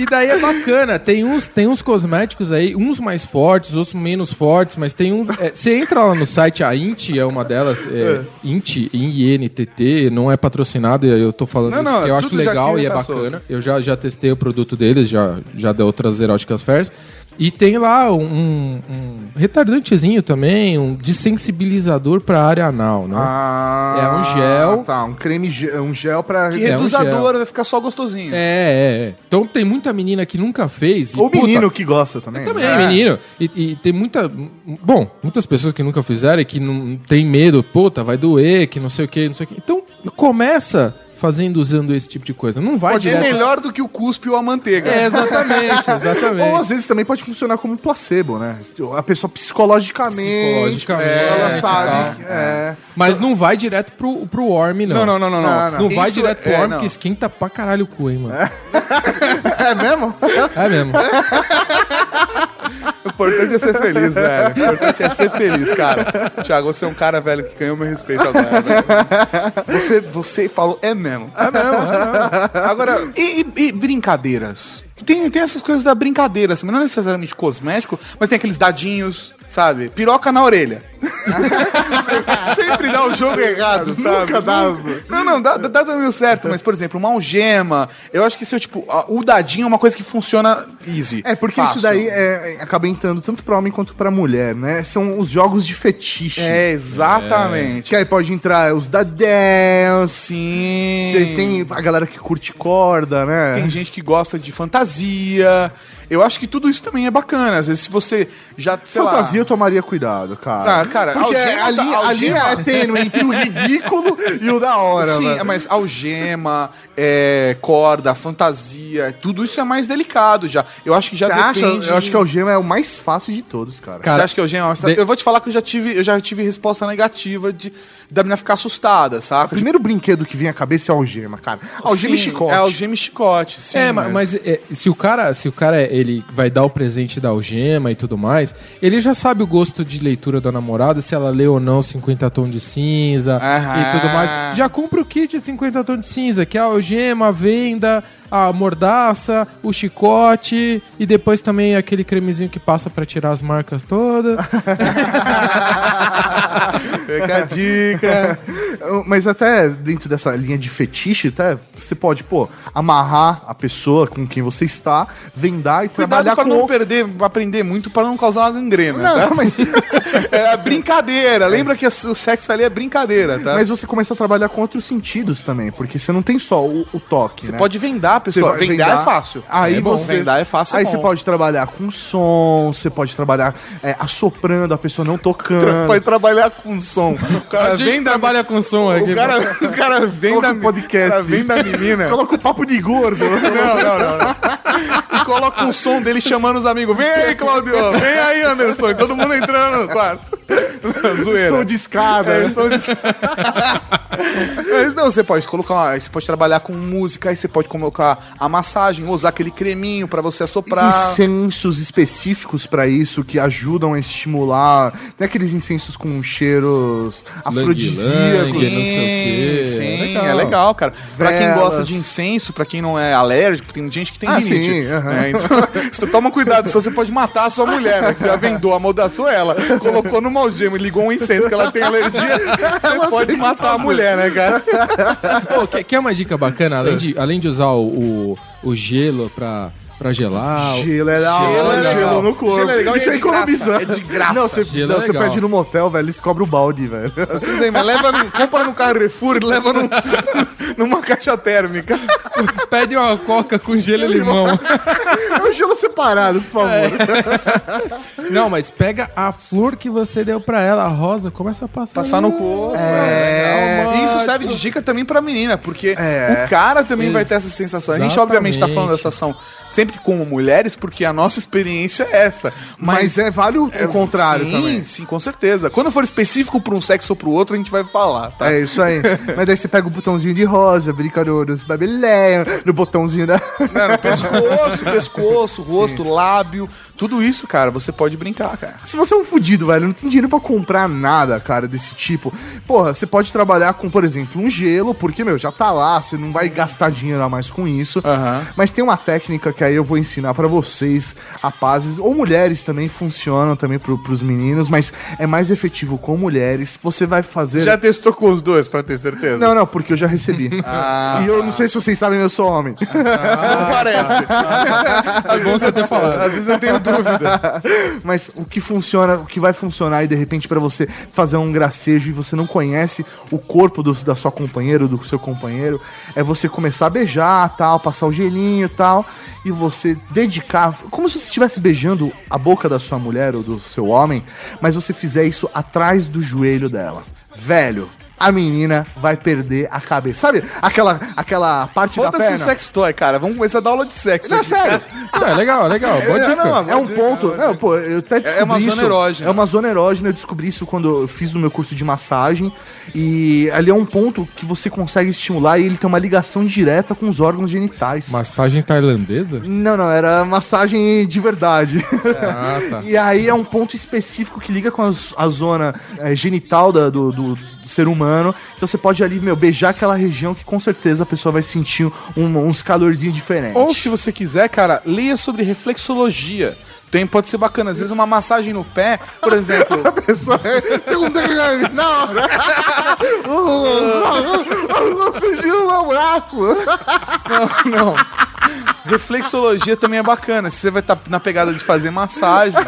E daí é bacana, tem uns, tem uns cosméticos aí, uns mais fortes, outros menos fortes, mas tem uns. é, Você entra lá no site, a Int é uma delas, é, Int, INTT, não é patrocinado, eu tô falando Não, isso não, eu acho legal e é tá bacana. solto. Eu já, já testei o produto deles, já, já deu outras eróticas fairs. E tem lá um, um retardantezinho também, um desensibilizador pra área anal, né? Ah, É um gel. Tá, um creme, ge- um gel pra. Que É um reduzador, gel. vai ficar só gostosinho. É, é, é. Então tem muita menina que nunca fez. e, Ou puta, menino que gosta também. Também, né? menino. E, e tem muita. Bom, muitas pessoas que nunca fizeram e que não tem medo, puta, vai doer, que não sei o que, não sei o que. Então começa fazendo, usando esse tipo de coisa. Não vai Pode ser direto... melhor do que o cuspe ou a manteiga. É, exatamente, Ou exatamente. às vezes também pode funcionar como um placebo, né? A pessoa psicologicamente, Psicologicamente, ela e sabe. que- é. Mas não vai direto pro, pro worm, não. Não, não, não, não. Não, Não, Não vai Isso direto pro é- worm, que esquenta pra caralho o cu, hein, mano. É mesmo? É mesmo. O importante é ser feliz, velho. O importante é ser feliz, cara. Thiago, você é um cara, velho, que ganhou meu respeito agora, velho. Você, você falou, é mesmo. É mesmo, é mesmo. Agora, e, e- e brincadeiras? Tem, tem essas coisas da brincadeira, assim, não necessariamente cosmético, mas tem aqueles dadinhos, sabe? Piroca na orelha. Sempre dá o jogo errado, sabe? Nunca dá. Não, não, dá, dá, meio certo, mas, por exemplo, uma algema, eu acho que se eu, tipo, a- o dadinho é uma coisa que funciona easy. É, porque fácil. isso daí é, é- acaba entrando tanto pra homem quanto pra mulher, né? São os jogos de fetiche. É, exatamente. Que aí pode entrar os da dance. Sim. Você tem a galera que curte corda, né? Tem gente que gosta de fantasia fantasia, eu acho que tudo isso também é bacana. Às vezes, se você já, sei lá... Fantasia eu tomaria cuidado, cara. Ah, cara, Porque algema a, linha, tá- a linha algema- é tênue entre o ridículo e o da hora, Sim, velho. mas algema, é, corda, fantasia, tudo isso é mais delicado já. Eu acho que já Você acha? depende... Eu acho que algema é o mais fácil de todos, cara. Você acha que algema... de- Eu vou te falar que eu já tive, eu já tive resposta negativa de, da menina ficar assustada, O saca? primeiro brinquedo que vem à cabeça é a algema, cara. Algema e Sim, chicote. É algema e chicote, sim. é, ma- mas, é, se o cara, se o cara ele vai dar o presente da algema e tudo mais, ele já sabe o gosto de leitura da namorada, se ela lê ou não 50 tons de cinza Aham. e tudo mais. Já compra o kit de 50 tons de cinza, que é a algema, a venda, a mordaça, o chicote e depois também aquele cremezinho que passa pra tirar as marcas todas. Fica a dica. Mas até dentro dessa linha de fetiche, até você pode, pô, amarrar a pessoa com quem você está, vendar e Cuidado trabalhar pra com não perder, aprender muito pra não causar uma gangrena, Não, tá? mas, É brincadeira. Lembra que o sexo ali é brincadeira, tá? mas você começa a trabalhar com outros sentidos também, porque você não tem só o, o toque, Você né? pode vendar, Você pessoal. vai Vendar vendar, é fácil. Aí é bom. você Vendar é fácil. Aí é você bom. pode trabalhar com som, você pode trabalhar é, assoprando, a pessoa não tocando. Pode trabalhar com som. O cara A gente vem da trabalha com som aqui. O cara, o cara vem Coloca da um podcast. O cara vem da menina. Coloca o papo de gordo. Não, não, não. E coloca um som dele chamando os amigos. Vem aí, Claudio. Vem aí, Anderson. E todo mundo entrando no quarto. Zoeira. Som de escada. É, som de... Mas não, você pode colocar, uma- você pode trabalhar com música, aí você pode colocar a massagem, usar aquele creminho pra você assoprar. Incensos específicos pra isso que ajudam a estimular. Tem aqueles incensos com cheiros afrodisíacos. Lang-lang, não sei o quê. Sim, É é legal. legal, cara. Pra quem gosta de incenso, pra quem não é alérgico, tem gente que tem Ah, rinite. sim, aham. né? Então, você toma cuidado, senão você pode matar a sua mulher, né? Que você já vendou, amordaçou ela, colocou numa algema e ligou um incenso que ela tem alergia, você pode matar a mulher, né, cara? Pô, quer, quer uma dica bacana? Além de, além de usar o, o, o gelo pra, pra gelar. Gelo é legal, Gelo é gelo legal. no corpo. Gelo é legal Isso é é economizando. é de graça. Não, você, Gelo é não, você legal. pede no motel, velho, eles cobram o balde, velho. Tudo bem, mas leva no, compra no Carrefour e leva num- numa caixa térmica. Pede uma coca com gelo e limão. É um gelo separado, por favor. Não, mas pega a flor que você deu pra ela, a rosa, começa a passar. Passar no corpo. É. E isso serve de dica também pra menina, porque É. o cara também vai ter essa sensação. A gente, obviamente, tá falando da situação sempre como mulheres, porque a nossa experiência é essa. Mas, é, vale o, o contrário sim, também. Sim, com certeza. Quando for específico pra um sexo ou pro outro, a gente vai falar, tá? É isso aí. Mas daí você pega o botãozinho de rosa, brinca no- nos no botãozinho da. Não, no pescoço, pescoço, rosto, lábio, tudo isso, cara, você pode brincar, cara. Se você é um fudido, velho, não tem dinheiro pra comprar nada, cara, desse tipo. Porra, você pode trabalhar com, por exemplo, um gelo, porque, meu, já tá lá, você não vai gastar dinheiro a mais com isso. Aham. Mas tem uma técnica que aí eu vou ensinar pra vocês, rapazes, ou mulheres também funcionam também pro, pros meninos, mas é mais efetivo com mulheres. Você vai fazer. Já testou com os dois, pra ter certeza? Não, não, porque eu já recebi. Ah. E eu não sei se vocês sabem, eu sou homem. Não parece. É bom você ter falado. Às vezes eu tenho dúvida. Mas o que funciona, o que vai funcionar e de repente pra você fazer um gracejo e você não conhece o corpo do- da sua companheira ou do seu companheiro, é você começar a beijar, tal, passar o gelinho, tal, e você dedicar, como se você estivesse beijando a boca da sua mulher ou do seu homem, mas você fizer isso atrás do joelho dela. Velho, a menina vai perder a cabeça. Sabe aquela, aquela parte da Foda-se o perna? sex toy, cara. Vamos começar a dar aula de sexo. Não, aqui, sério. É legal, legal. Boa É, dica. não, é um ponto. Não, pô, eu até descobri É uma zona isso. erógena. É uma zona erógena. Eu descobri isso quando eu fiz o meu curso de massagem. E ali é um ponto que você consegue estimular e ele tem uma ligação direta com os órgãos genitais. Massagem tailandesa? Não, não, era massagem de verdade. Ah, tá. E aí é um ponto específico que liga com as- a, zona eh, genital da- do, do- do ser humano. Então você pode ali, meu, beijar aquela região que com certeza a pessoa vai sentir um- uns calorzinhos diferentes. Ou se você quiser, cara, leia sobre reflexologia. Tem, pode ser bacana. Às vezes uma massagem no pé, por exemplo. a pessoa tem um derrame na hora. Surgiu um buraco. Não. Reflexologia também é bacana. Se você vai estar na pegada de fazer massagem,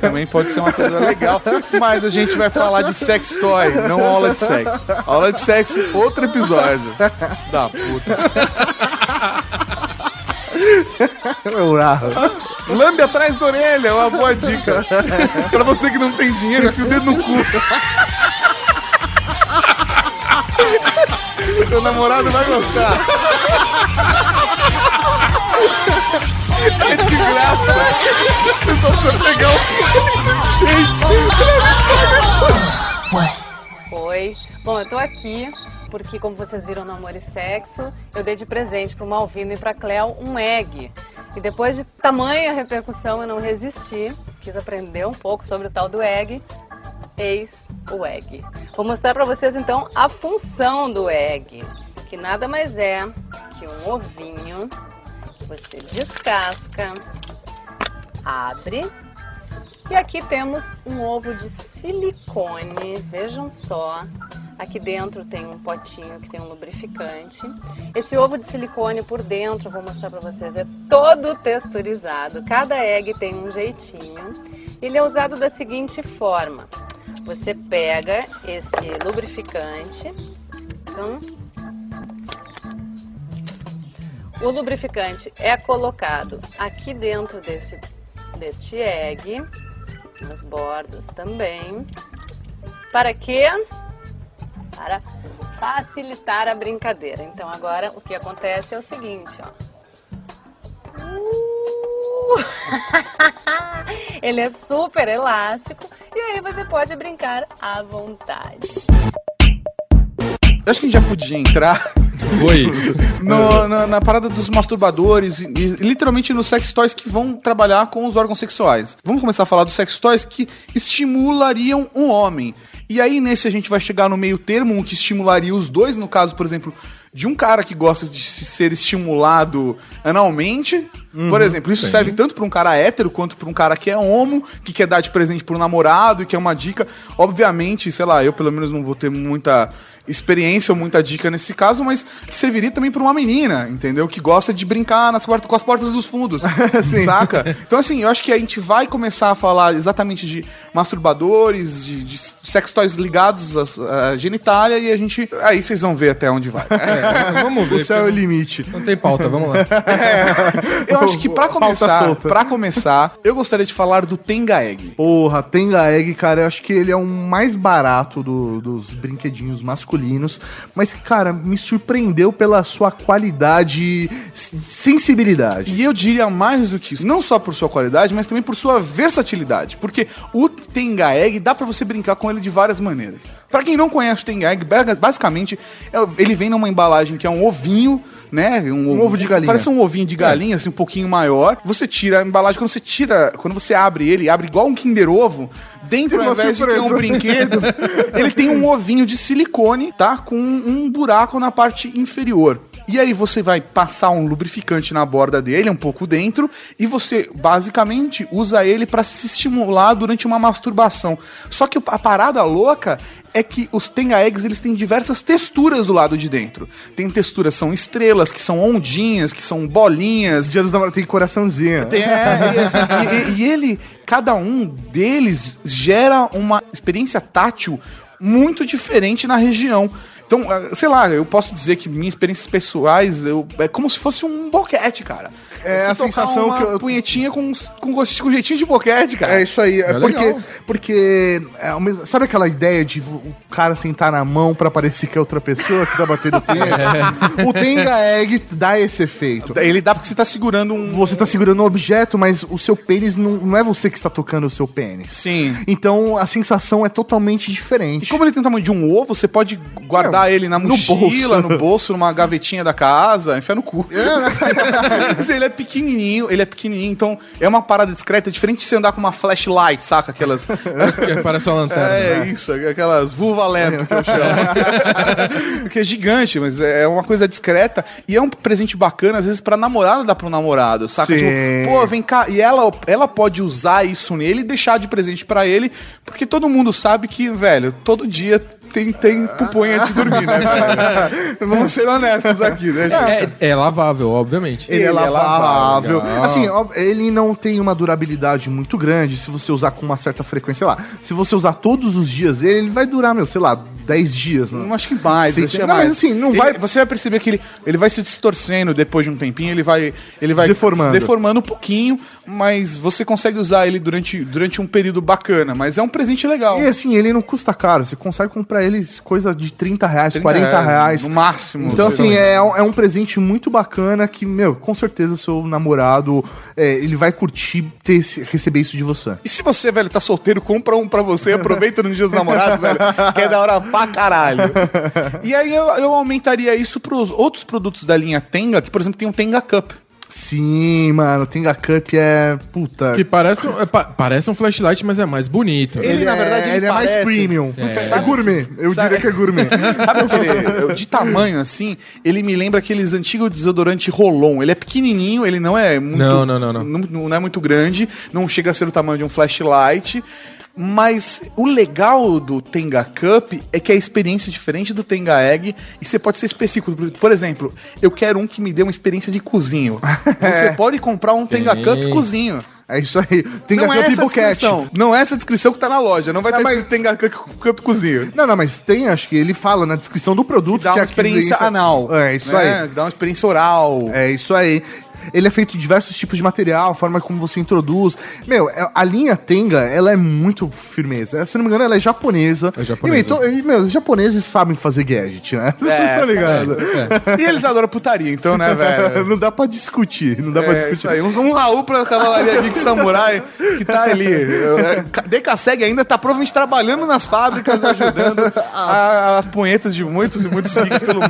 também pode ser uma coisa legal. Mas a gente vai falar de sex toy, não aula de sexo. Aula de sexo, outro episódio. Da puta. Lambe atrás da orelha, é uma boa dica. pra você que não tem dinheiro, enfia o dedo no cu. Seu namorado vai gostar. É de graça. Você só precisa pegar o Oi. Bom, eu tô aqui porque, como vocês viram no Amor e Sexo, eu dei de presente pro Malvino e pra Cleo um egg. E depois de tamanha repercussão, eu não resisti. Quis aprender um pouco sobre o tal do egg. Eis o egg. Vou mostrar pra vocês então a função do egg, que nada mais é que um ovinho. Você descasca, abre e aqui temos um ovo de silicone, vejam só. Aqui dentro tem um potinho que tem um lubrificante. Esse ovo de silicone por dentro, vou mostrar para vocês, é todo texturizado. Cada egg tem um jeitinho. Ele é usado da seguinte forma: você pega esse lubrificante, então, o lubrificante é colocado aqui dentro desse, deste egg, nas bordas também. Para quê? Para facilitar a brincadeira. Então agora o que acontece é o seguinte, ó. Uh! Ele é super elástico e aí você pode brincar à vontade. Acho que a gente já podia entrar Oi. no- na, na parada dos masturbadores e, e literalmente nos sex toys que vão trabalhar com os órgãos sexuais. Vamos começar a falar dos sex toys que estimulariam um homem. E aí nesse a gente vai chegar no meio termo, um que estimularia os dois, no caso, por exemplo, de um cara que gosta de se- ser estimulado analmente. por exemplo, isso serve tanto para um cara hétero quanto para um cara que é homo, que quer dar de presente pro namorado e quer uma dica. Obviamente, sei lá, eu pelo menos não vou ter muita experiência ou muita dica nesse caso, mas serviria também para uma menina, entendeu? Que gosta de brincar nas portas, com as portas dos fundos, saca? Então assim, eu acho que a gente vai começar a falar exatamente de masturbadores, de, de sex toys ligados à, à genitália e a gente... Aí vocês vão ver até onde vai. É, vamos ver. O céu é o limite. Não tem pauta, vamos lá. Eu acho que pra Pauta começar, para começar, eu gostaria de falar do Tenga Egg. Porra, Tenga Egg, cara, eu acho que ele é o mais barato do- dos brinquedinhos masculinos, mas que, cara, me surpreendeu pela sua qualidade, sensibilidade. E eu diria mais do que isso, não só por sua qualidade, mas também por sua versatilidade, porque o Tenga Egg dá pra você brincar com ele de várias maneiras. Pra quem não conhece o Tenga Egg, ba- basicamente é- ele vem numa embalagem que é um ovinho, né? Um, ovo de galinha. Parece um ovinho de galinha, assim, um pouquinho maior. Você tira a embalagem, quando você tira, quando você abre ele, abre igual um Kinder Ovo, dentro ao invés de ter um brinquedo, ele tem um ovinho de silicone, tá? Com um buraco na parte inferior. E aí você vai passar um lubrificante na borda dele, um pouco dentro, e você basicamente usa ele para se estimular durante uma masturbação. Só que a parada louca é que os Tenga Eggs eles têm diversas texturas do lado de dentro. Tem texturas são estrelas, que são ondinhas, que são bolinhas, Dia dos namorados tem coraçãozinho. tem, é, e, assim, e- e- e ele, cada um deles gera uma experiência tátil muito diferente na região. Então, ah, sei lá, eu posso dizer que minhas experiências pessoais eu- é como se fosse um boquete, cara. É a sensação uma que eu- punhetinha com, com, gosto- com jeitinho de boquete, cara. É isso aí, é, É porque, legal. porque é, mesmo- sabe aquela ideia de o cara sentar na mão pra parecer que é outra pessoa que tá batendo punheta? O Tenga Egg dá esse efeito. Ele dá porque você tá segurando um. Você tá segurando um objeto, mas o seu pênis não, não é você que está tocando o seu pênis. Sim. Então a sensação é totalmente E diferente. como ele tem o tamanho de um ovo, você pode guardar ele na no mochila, bolso. no bolso, numa gavetinha da casa, enfiar no cu. Mas ele é pequenininho, ele é pequenininho, então é uma parada discreta, diferente de você andar com uma flashlight, saca? Aquelas. Que parece uma lanterna. É né? isso, aquelas vulva lamp que eu chamo. que é gigante, mas é uma coisa discreta e é um presente bacana, às vezes pra namorada dá pro namorado, saca? Tipo, pô, vem cá. E ela, ela pode usar isso nele e deixar de presente pra ele, porque todo mundo sabe que, velho, todo dia tem, tem pupunha antes de dormir, né? Vamos ser honestos aqui, né, gente? É, é lavável, obviamente. Ele, é Ele é lavável. lavável. Assim, ó, ele não tem uma durabilidade muito grande se você usar com uma certa frequência. Sei lá, se você usar todos os dias ele, ele vai durar, meu, sei lá, 10 dias. Né? Não acho que mais, Sim, acho que é não, mais. mas assim, não Ele- vai- Você vai perceber que ele, ele vai se distorcendo depois de um tempinho, ele vai. Ele vai Deformando. deformando um pouquinho, mas você consegue usar ele durante, durante um período bacana. Mas é um presente legal. E assim, ele não custa caro. Você consegue comprar eles coisa de 30 reais, 30 40 reais. No máximo. Então, assim, é, um- é um presente muito bacana que, meu, com certeza seu namorado, é, ele vai curtir ter esse- receber isso de você. E se você, velho, tá solteiro, compra um pra você, aproveita no dia dos namorados, velho, que é da hora pra caralho. E aí eu, eu aumentaria isso pros outros produtos da linha Tenga, que, por exemplo, tem o Tenga Cup. Sim, mano, o Tenga Cup é. Puta. Que parece um, é, pa- parece um flashlight, mas é mais bonito. Ele, na verdade, ele ele é mais premium. É. É, gourmet. Eu Sabe- diria que é gourmet. Sabe aquele. De tamanho assim, ele me lembra aqueles antigos desodorante Rolon. Ele é pequenininho, ele não é muito. Não, não, não, não. Não, não é muito grande, não chega a ser o tamanho de um flashlight. Mas o legal do Tenga Cup é que é a experiência é diferente do Tenga Egg e você pode ser específico. Por exemplo, eu quero um que me dê uma experiência de cozinho. Você pode comprar um Tenga Tem. Cup cozinho. É isso aí. Tenga não é Cup e essa. Não é essa descrição que tá na loja. Não vai Não, ter mas- Tenga Cup, cozinho. Não, não, mas tem, acho que ele fala na descrição do produto Dá que uma experiência experiência- anal. É, isso né? aí. Dá uma experiência oral. É isso aí. Ele é feito de diversos tipos de material, a forma como você introduz. Meu, é- a linha Tenga, ela é muito firmeza. Se não me engano, ela é japonesa. É japonesa. E, meu, então, meu, os japoneses sabem fazer gadget, né? Vocês estão ligados? É. E eles adoram putaria, então, né, velho? Não dá pra discutir, não dá pra É, discutir. isso aí. Um, um Raul pra Cavalaria Geek Samurai que tá ali. É, Decaseg ainda tá provavelmente trabalhando nas fábricas, ajudando a- as punhetas de muitos e muitos geeks pelo mundo.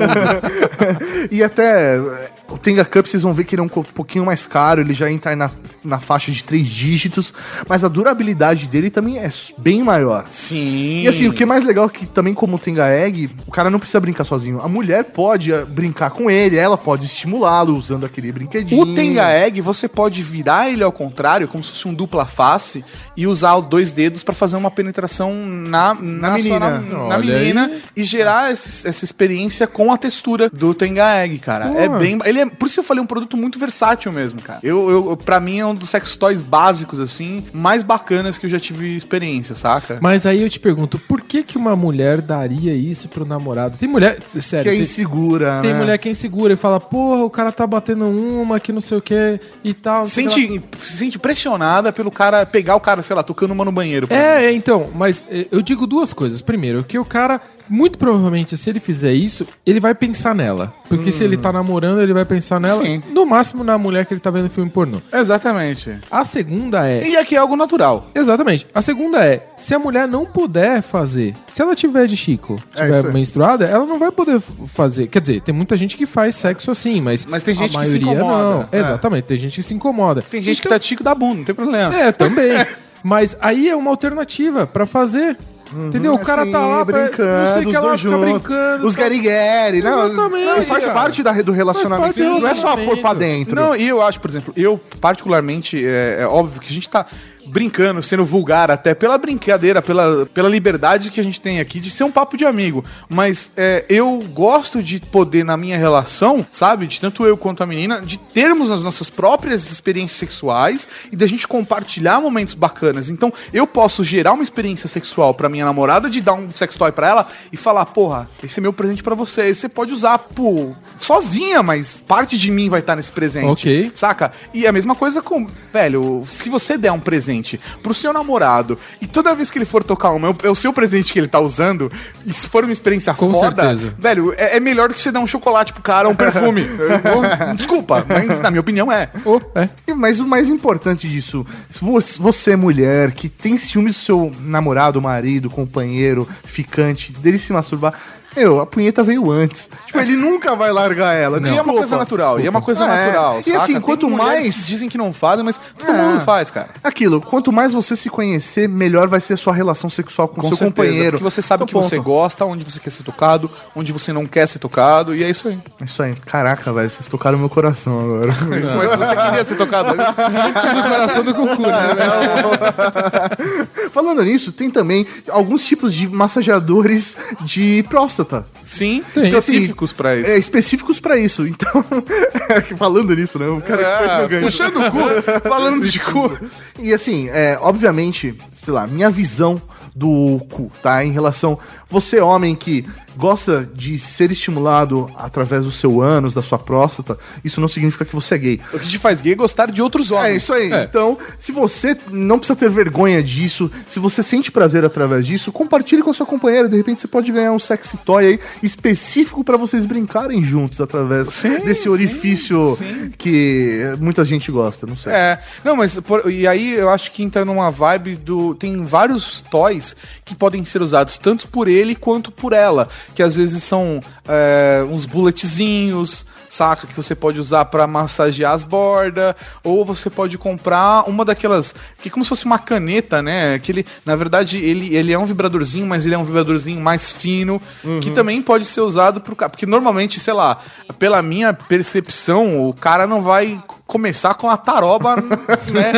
e até é, o Tenga Cup, vocês vão ver que ele é um pouquinho mais caro, ele já entra na, na faixa de três dígitos, mas a durabilidade dele também é bem maior. Sim. E assim, o que é mais legal é que também como o Tenga Egg, o cara não precisa brincar sozinho. A mulher pode eh, brincar com ele, ela pode estimulá-lo usando aquele brinquedinho. O Tenga Egg, você pode virar ele ao contrário, como se fosse um dupla face, e usar os dois dedos pra fazer uma penetração na, na, menina. sua- na- na menina e gerar esse- essa experiência com a textura do Tenga Egg, cara. Pô. É bem. Ele é, por isso eu falei, um produto muito versátil mesmo, cara. Eu, eu, pra mim, é um dos sex toys básicos, assim, mais bacanas que eu já tive experiência, saca? Mas aí eu te pergunto, por que que uma mulher daria isso pro namorado? Tem mulher, sério, Que é tem, insegura, tem né? mulher que é insegura e fala, porra, o cara tá batendo uma que não sei o que e tal. não sei o que lá." Sente, se sente pressionada pelo cara pegar o cara, sei lá, tocando uma no banheiro. É, é, então, mas eh, eu digo duas coisas. Primeiro, que o cara, muito provavelmente, se ele fizer isso, ele vai pensar nela. Porque se ele tá namorando, ele vai pensar nela. Sim. No máximo na mulher que ele tá vendo filme pornô. Exatamente. A segunda é. E aqui é algo natural. Exatamente. A segunda é, se a mulher não puder fazer, se ela tiver de chico, É, tiver aí. menstruada, ela não vai poder fazer. Quer dizer, tem muita gente que faz sexo assim, mas Mas tem gente a que se maioria incomoda. não. É. Exatamente, tem gente que se incomoda. Tem gente Então- que tá tico da bunda, não tem problema. É, também. Mas aí é uma alternativa pra fazer. Entendeu? O cara tá lá pra, brincando, não sei o que os ela fica brincando. Os tá- guerigueri, não, Exatamente, não, faz cara. parte da, do relacionamento. Não é só pôr pra dentro. Não, e eu acho, por exemplo, eu particularmente, é, é óbvio que a gente tá. Brincando, sendo vulgar até, pela brincadeira, pela, pela liberdade que a gente tem aqui de ser um papo de amigo. Mas é, eu gosto de poder, na minha relação, sabe, de tanto eu quanto a menina, de termos as nossas próprias experiências sexuais e da gente compartilhar momentos bacanas. Então, eu posso gerar uma experiência sexual pra minha namorada, de dar um sextoy pra ela e falar, porra, esse é meu presente pra você. Esse você pode usar, pô, sozinha, mas parte de mim vai estar nesse presente. Ok. Saca? E a mesma coisa com. Velho, se você der um presente pro seu namorado e toda vez que ele for tocar uma, é o seu presente que ele tá usando, e se for uma experiência Com foda, certeza. velho, é, é melhor do que você dar um chocolate pro cara ou um perfume. Desculpa, mas na minha opinião é. Oh, é. E- Mas o mais importante disso, se vo- você, mulher, que tem ciúmes do seu namorado, marido, companheiro, ficante, dele se masturbar, meu, a punheta veio antes. Tipo, ele nunca vai largar ela. E é uma coisa natural, e é uma coisa É. natural. E saca? assim, quanto mais- que dizem que não fazem, mas todo É. mundo faz, cara. Aquilo, quanto mais você se conhecer, melhor vai ser a sua relação sexual com, o seu certeza, companheiro. Porque você sabe o Então, que você ponto. gosta, onde você quer ser tocado, onde você não quer ser tocado, e é isso aí. É Isso aí. Caraca, velho, vocês tocaram meu coração agora. Mas você queria ser tocado. né? Antes do coração do cucu, né? Falando nisso, tem também alguns tipos de massageadores de próstata. Sim, Tem. específicos pra isso. É, específicos pra isso. Então, falando nisso, né? O cara É, puxando o cu, falando de cu. E assim, é, obviamente, sei lá, minha visão do cu, tá? Em relação. Você, homem que gosta de ser estimulado através do seu ânus, da sua próstata, isso não significa que você é gay. O que te faz gay é gostar de outros homens. É isso aí. É. Então, se você não precisa ter vergonha disso, se você sente prazer através disso, compartilhe com a sua companheira. De repente, você pode ganhar um sexy toy aí específico pra vocês brincarem juntos através desse orifício que muita gente gosta. Não sei. É, não, mas por- e aí eu acho que entra numa vibe do. Tem vários toys que podem ser usados tanto por ele quanto por ela. Que às vezes são é, uns bulletzinhos, saca? Que você pode usar pra massagear as bordas. Ou você pode comprar uma daquelas. Que é como se fosse uma caneta, né? Que ele, na verdade, ele, ele é um vibradorzinho, mas ele é um vibradorzinho mais fino. Que também pode ser usado pro cara. Porque normalmente, sei lá, pela minha percepção, o cara não vai começar com a taroba né,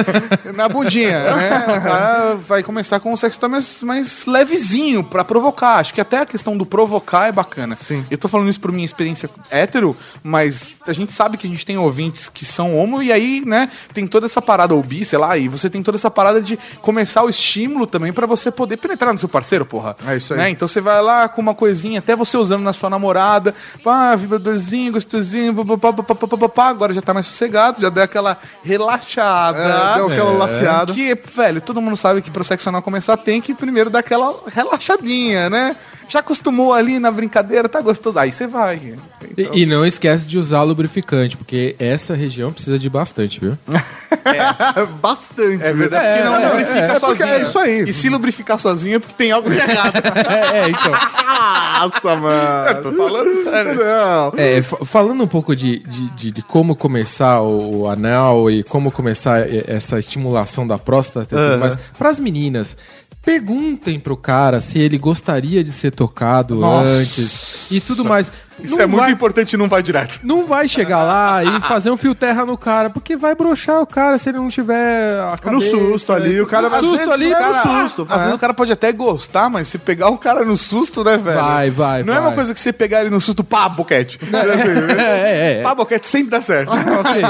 na budinha. Né? O cara vai começar com um sexo mais, mais levezinho para provocar. Acho que até a questão do provocar é bacana. Sim. Eu tô falando isso por minha experiência hétero, mas a gente sabe que a gente tem ouvintes que são homo e aí, né, tem toda essa parada ou bi, sei lá, e você tem toda essa parada de começar o estímulo também para você poder penetrar no seu parceiro, porra. É isso aí. Né? Então você vai lá com uma coisinha, até você usando na sua namorada, pá, vibradorzinho, gostosinho, pá, pá, pá, agora já tá mais sossegado, já deu aquela relaxada. É, deu aquela laceada. Que, velho, todo mundo sabe que pro sexo anal começar tem que primeiro dar aquela relaxadinha, né? Já acostumou ali na brincadeira, tá gostoso. Aí você vai. Então, E, e não esquece de usar lubrificante, porque essa região precisa de bastante, viu? Bastante. é verdade, É, porque não é, lubrifica é, é sozinho. é isso aí. E se lubrificar sozinho é porque tem algo de errado. É, é, então. Nossa, mano. Tô falando sério. Não. É, fa- falando um pouco de, de, de, de como começar o, anal e como começar essa estimulação da próstata e tudo Aham. mais, pras meninas, perguntem pro cara se ele gostaria de ser tocado Nossa. antes e tudo mais. Isso Não é muito vai- importante e não vai direto. Não vai chegar lá e fazer um fio terra no cara, porque vai broxar o cara se ele não tiver a No cabeça, susto ali, o cara no vai- susto vezes ali, cara- no susto. Às vezes o cara pode até gostar, mas se pegar o cara no susto, né, velho? Vai, vai, Não é vai. uma coisa que você pegar ele no susto, pá, boquete. É, é, é. Pá, boquete sempre dá certo. Ok.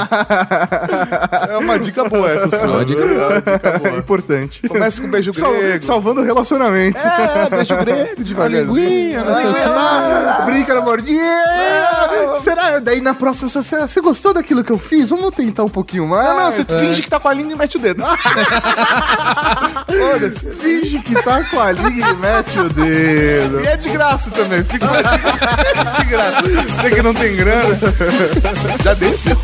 É uma dica boa essa sua. É uma dica É uma dica É boa. importante. Começa com beijo Sal- grego. salvando o relacionamento. É, beijo grego devagarzinho. linguinha, não sei o. Ah, Brinca na Será? Daí na próxima, você, você gostou daquilo que eu fiz? Vamos tentar um pouquinho mais. Não, não, você finge que tá com a língua e mete o dedo. Foda-se. finge que tá com a liga e mete o dedo. E é de graça também. Fica de graça. Você que não tem grana. Já deixa.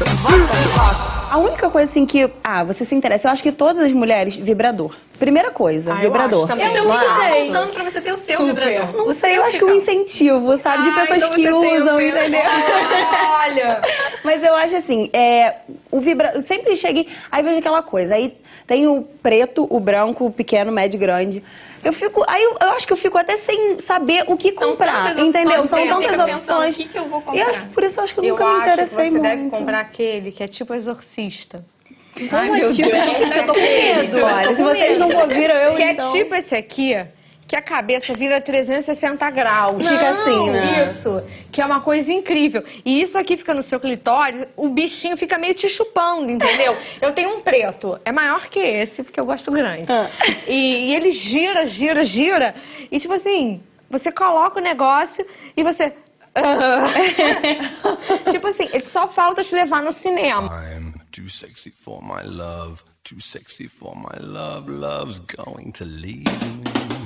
A única coisa assim que. Ah, você se interessa. Eu acho que todas as mulheres, vibrador. Primeira coisa, vibrador. Eu também. Eu também sei. Dando pra você ter o seu Super. vibrador. Não sei, eu acho que um incentivo, sabe? De Ah, pessoas então que usam, entendeu? Olha. Mas eu acho assim, é, o vibra... eu sempre cheguei, aí vejo aquela coisa, aí tem o preto, o branco, o pequeno, o médio e grande. Eu fico, aí eu, eu acho que eu fico até sem saber o que comprar, tantas entendeu? São tantas pensando, opções. o que que eu vou E eu acho comprar? que por isso eu acho que eu Eu nunca me acho que interessei você muito. deve comprar aquele que é tipo exorcista. Ai, meu é tipo Deus. eu tô com medo, olha. Se vocês não ouviram, eu Que então... é tipo esse aqui, que a cabeça vira 360 graus. Fica assim, né? Isso, que é uma coisa incrível. E isso aqui fica no seu clitóris, o bichinho fica meio te chupando, entendeu? Eu tenho um preto, é maior que esse, porque eu gosto grande. Ah. E, e ele gira, gira, gira. E tipo assim, você coloca o negócio e você. tipo assim, ele só falta te levar no cinema. I'm too sexy for my love, too sexy for my love, love's going to leave me.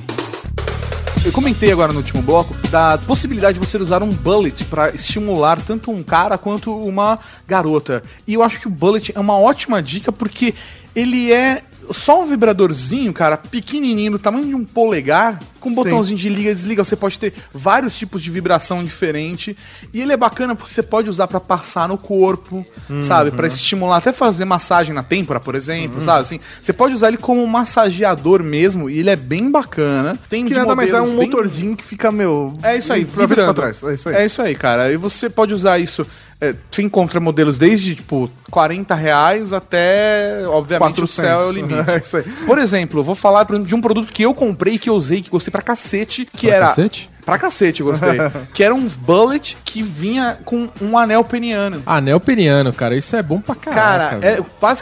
Eu comentei agora no último bloco da possibilidade de você usar um bullet pra estimular tanto um cara quanto uma garota. E eu acho que o bullet é uma ótima dica porque ele é só um vibradorzinho, cara, pequenininho, do tamanho de um polegar, com um botãozinho de liga e desliga. Você pode ter vários tipos de vibração diferente. E ele é bacana porque você pode usar pra passar no corpo, sabe? Pra estimular, até fazer massagem na têmpora, por exemplo, sabe? Assim, você pode usar ele como um massageador mesmo e ele é bem bacana. Tem Que nada mais é um bem- motorzinho que fica, meu. é isso aí, vibrando. pra trás. É isso aí. É isso aí, cara. E você pode usar isso. É, você encontra modelos desde, tipo, 40 reais até, obviamente, 400. o céu é o limite. É. Por exemplo, vou falar de um produto que eu comprei, que eu usei, que gostei pra cacete, que Pra era... cacete? Pra cacete gostei. que era um bullet que vinha com um anel peniano. Anel peniano, cara, isso é bom pra Cara, caraca. é,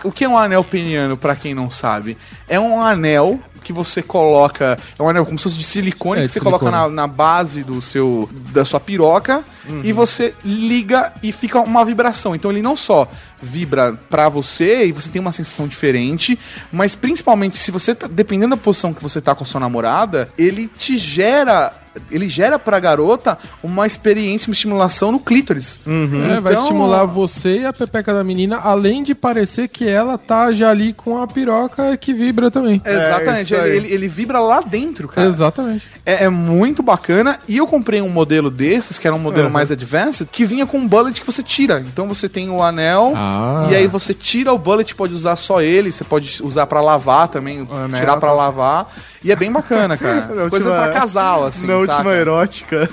o que é um anel peniano, pra quem não sabe? É um anel que você coloca. É um anel como se fosse de silicone É, que de você coloca na, silicone. na base do seu, da sua piroca e você liga e fica uma vibração. Então ele não só vibra pra você e você tem uma sensação diferente, mas principalmente se você tá, dependendo da posição que você tá com a sua namorada, ele te gera ele gera pra garota uma experiência, uma estimulação no clítoris. É, vai Então- estimular você e a pepeca da menina, além de parecer que ela tá já ali com a piroca que vibra também. Exatamente, Ele, ele- ele vibra lá dentro, cara. Exatamente. É, é muito bacana. E eu comprei um modelo desses, que era um modelo mais advanced, que vinha com um bullet que você tira. Então você tem o anel, Ah. e aí você tira o bullet, pode usar só ele, você pode usar pra lavar também, Anel, tirar pra tá. lavar. E é bem bacana, cara. Na Coisa última- pra casal, assim, Na saca? última erótica,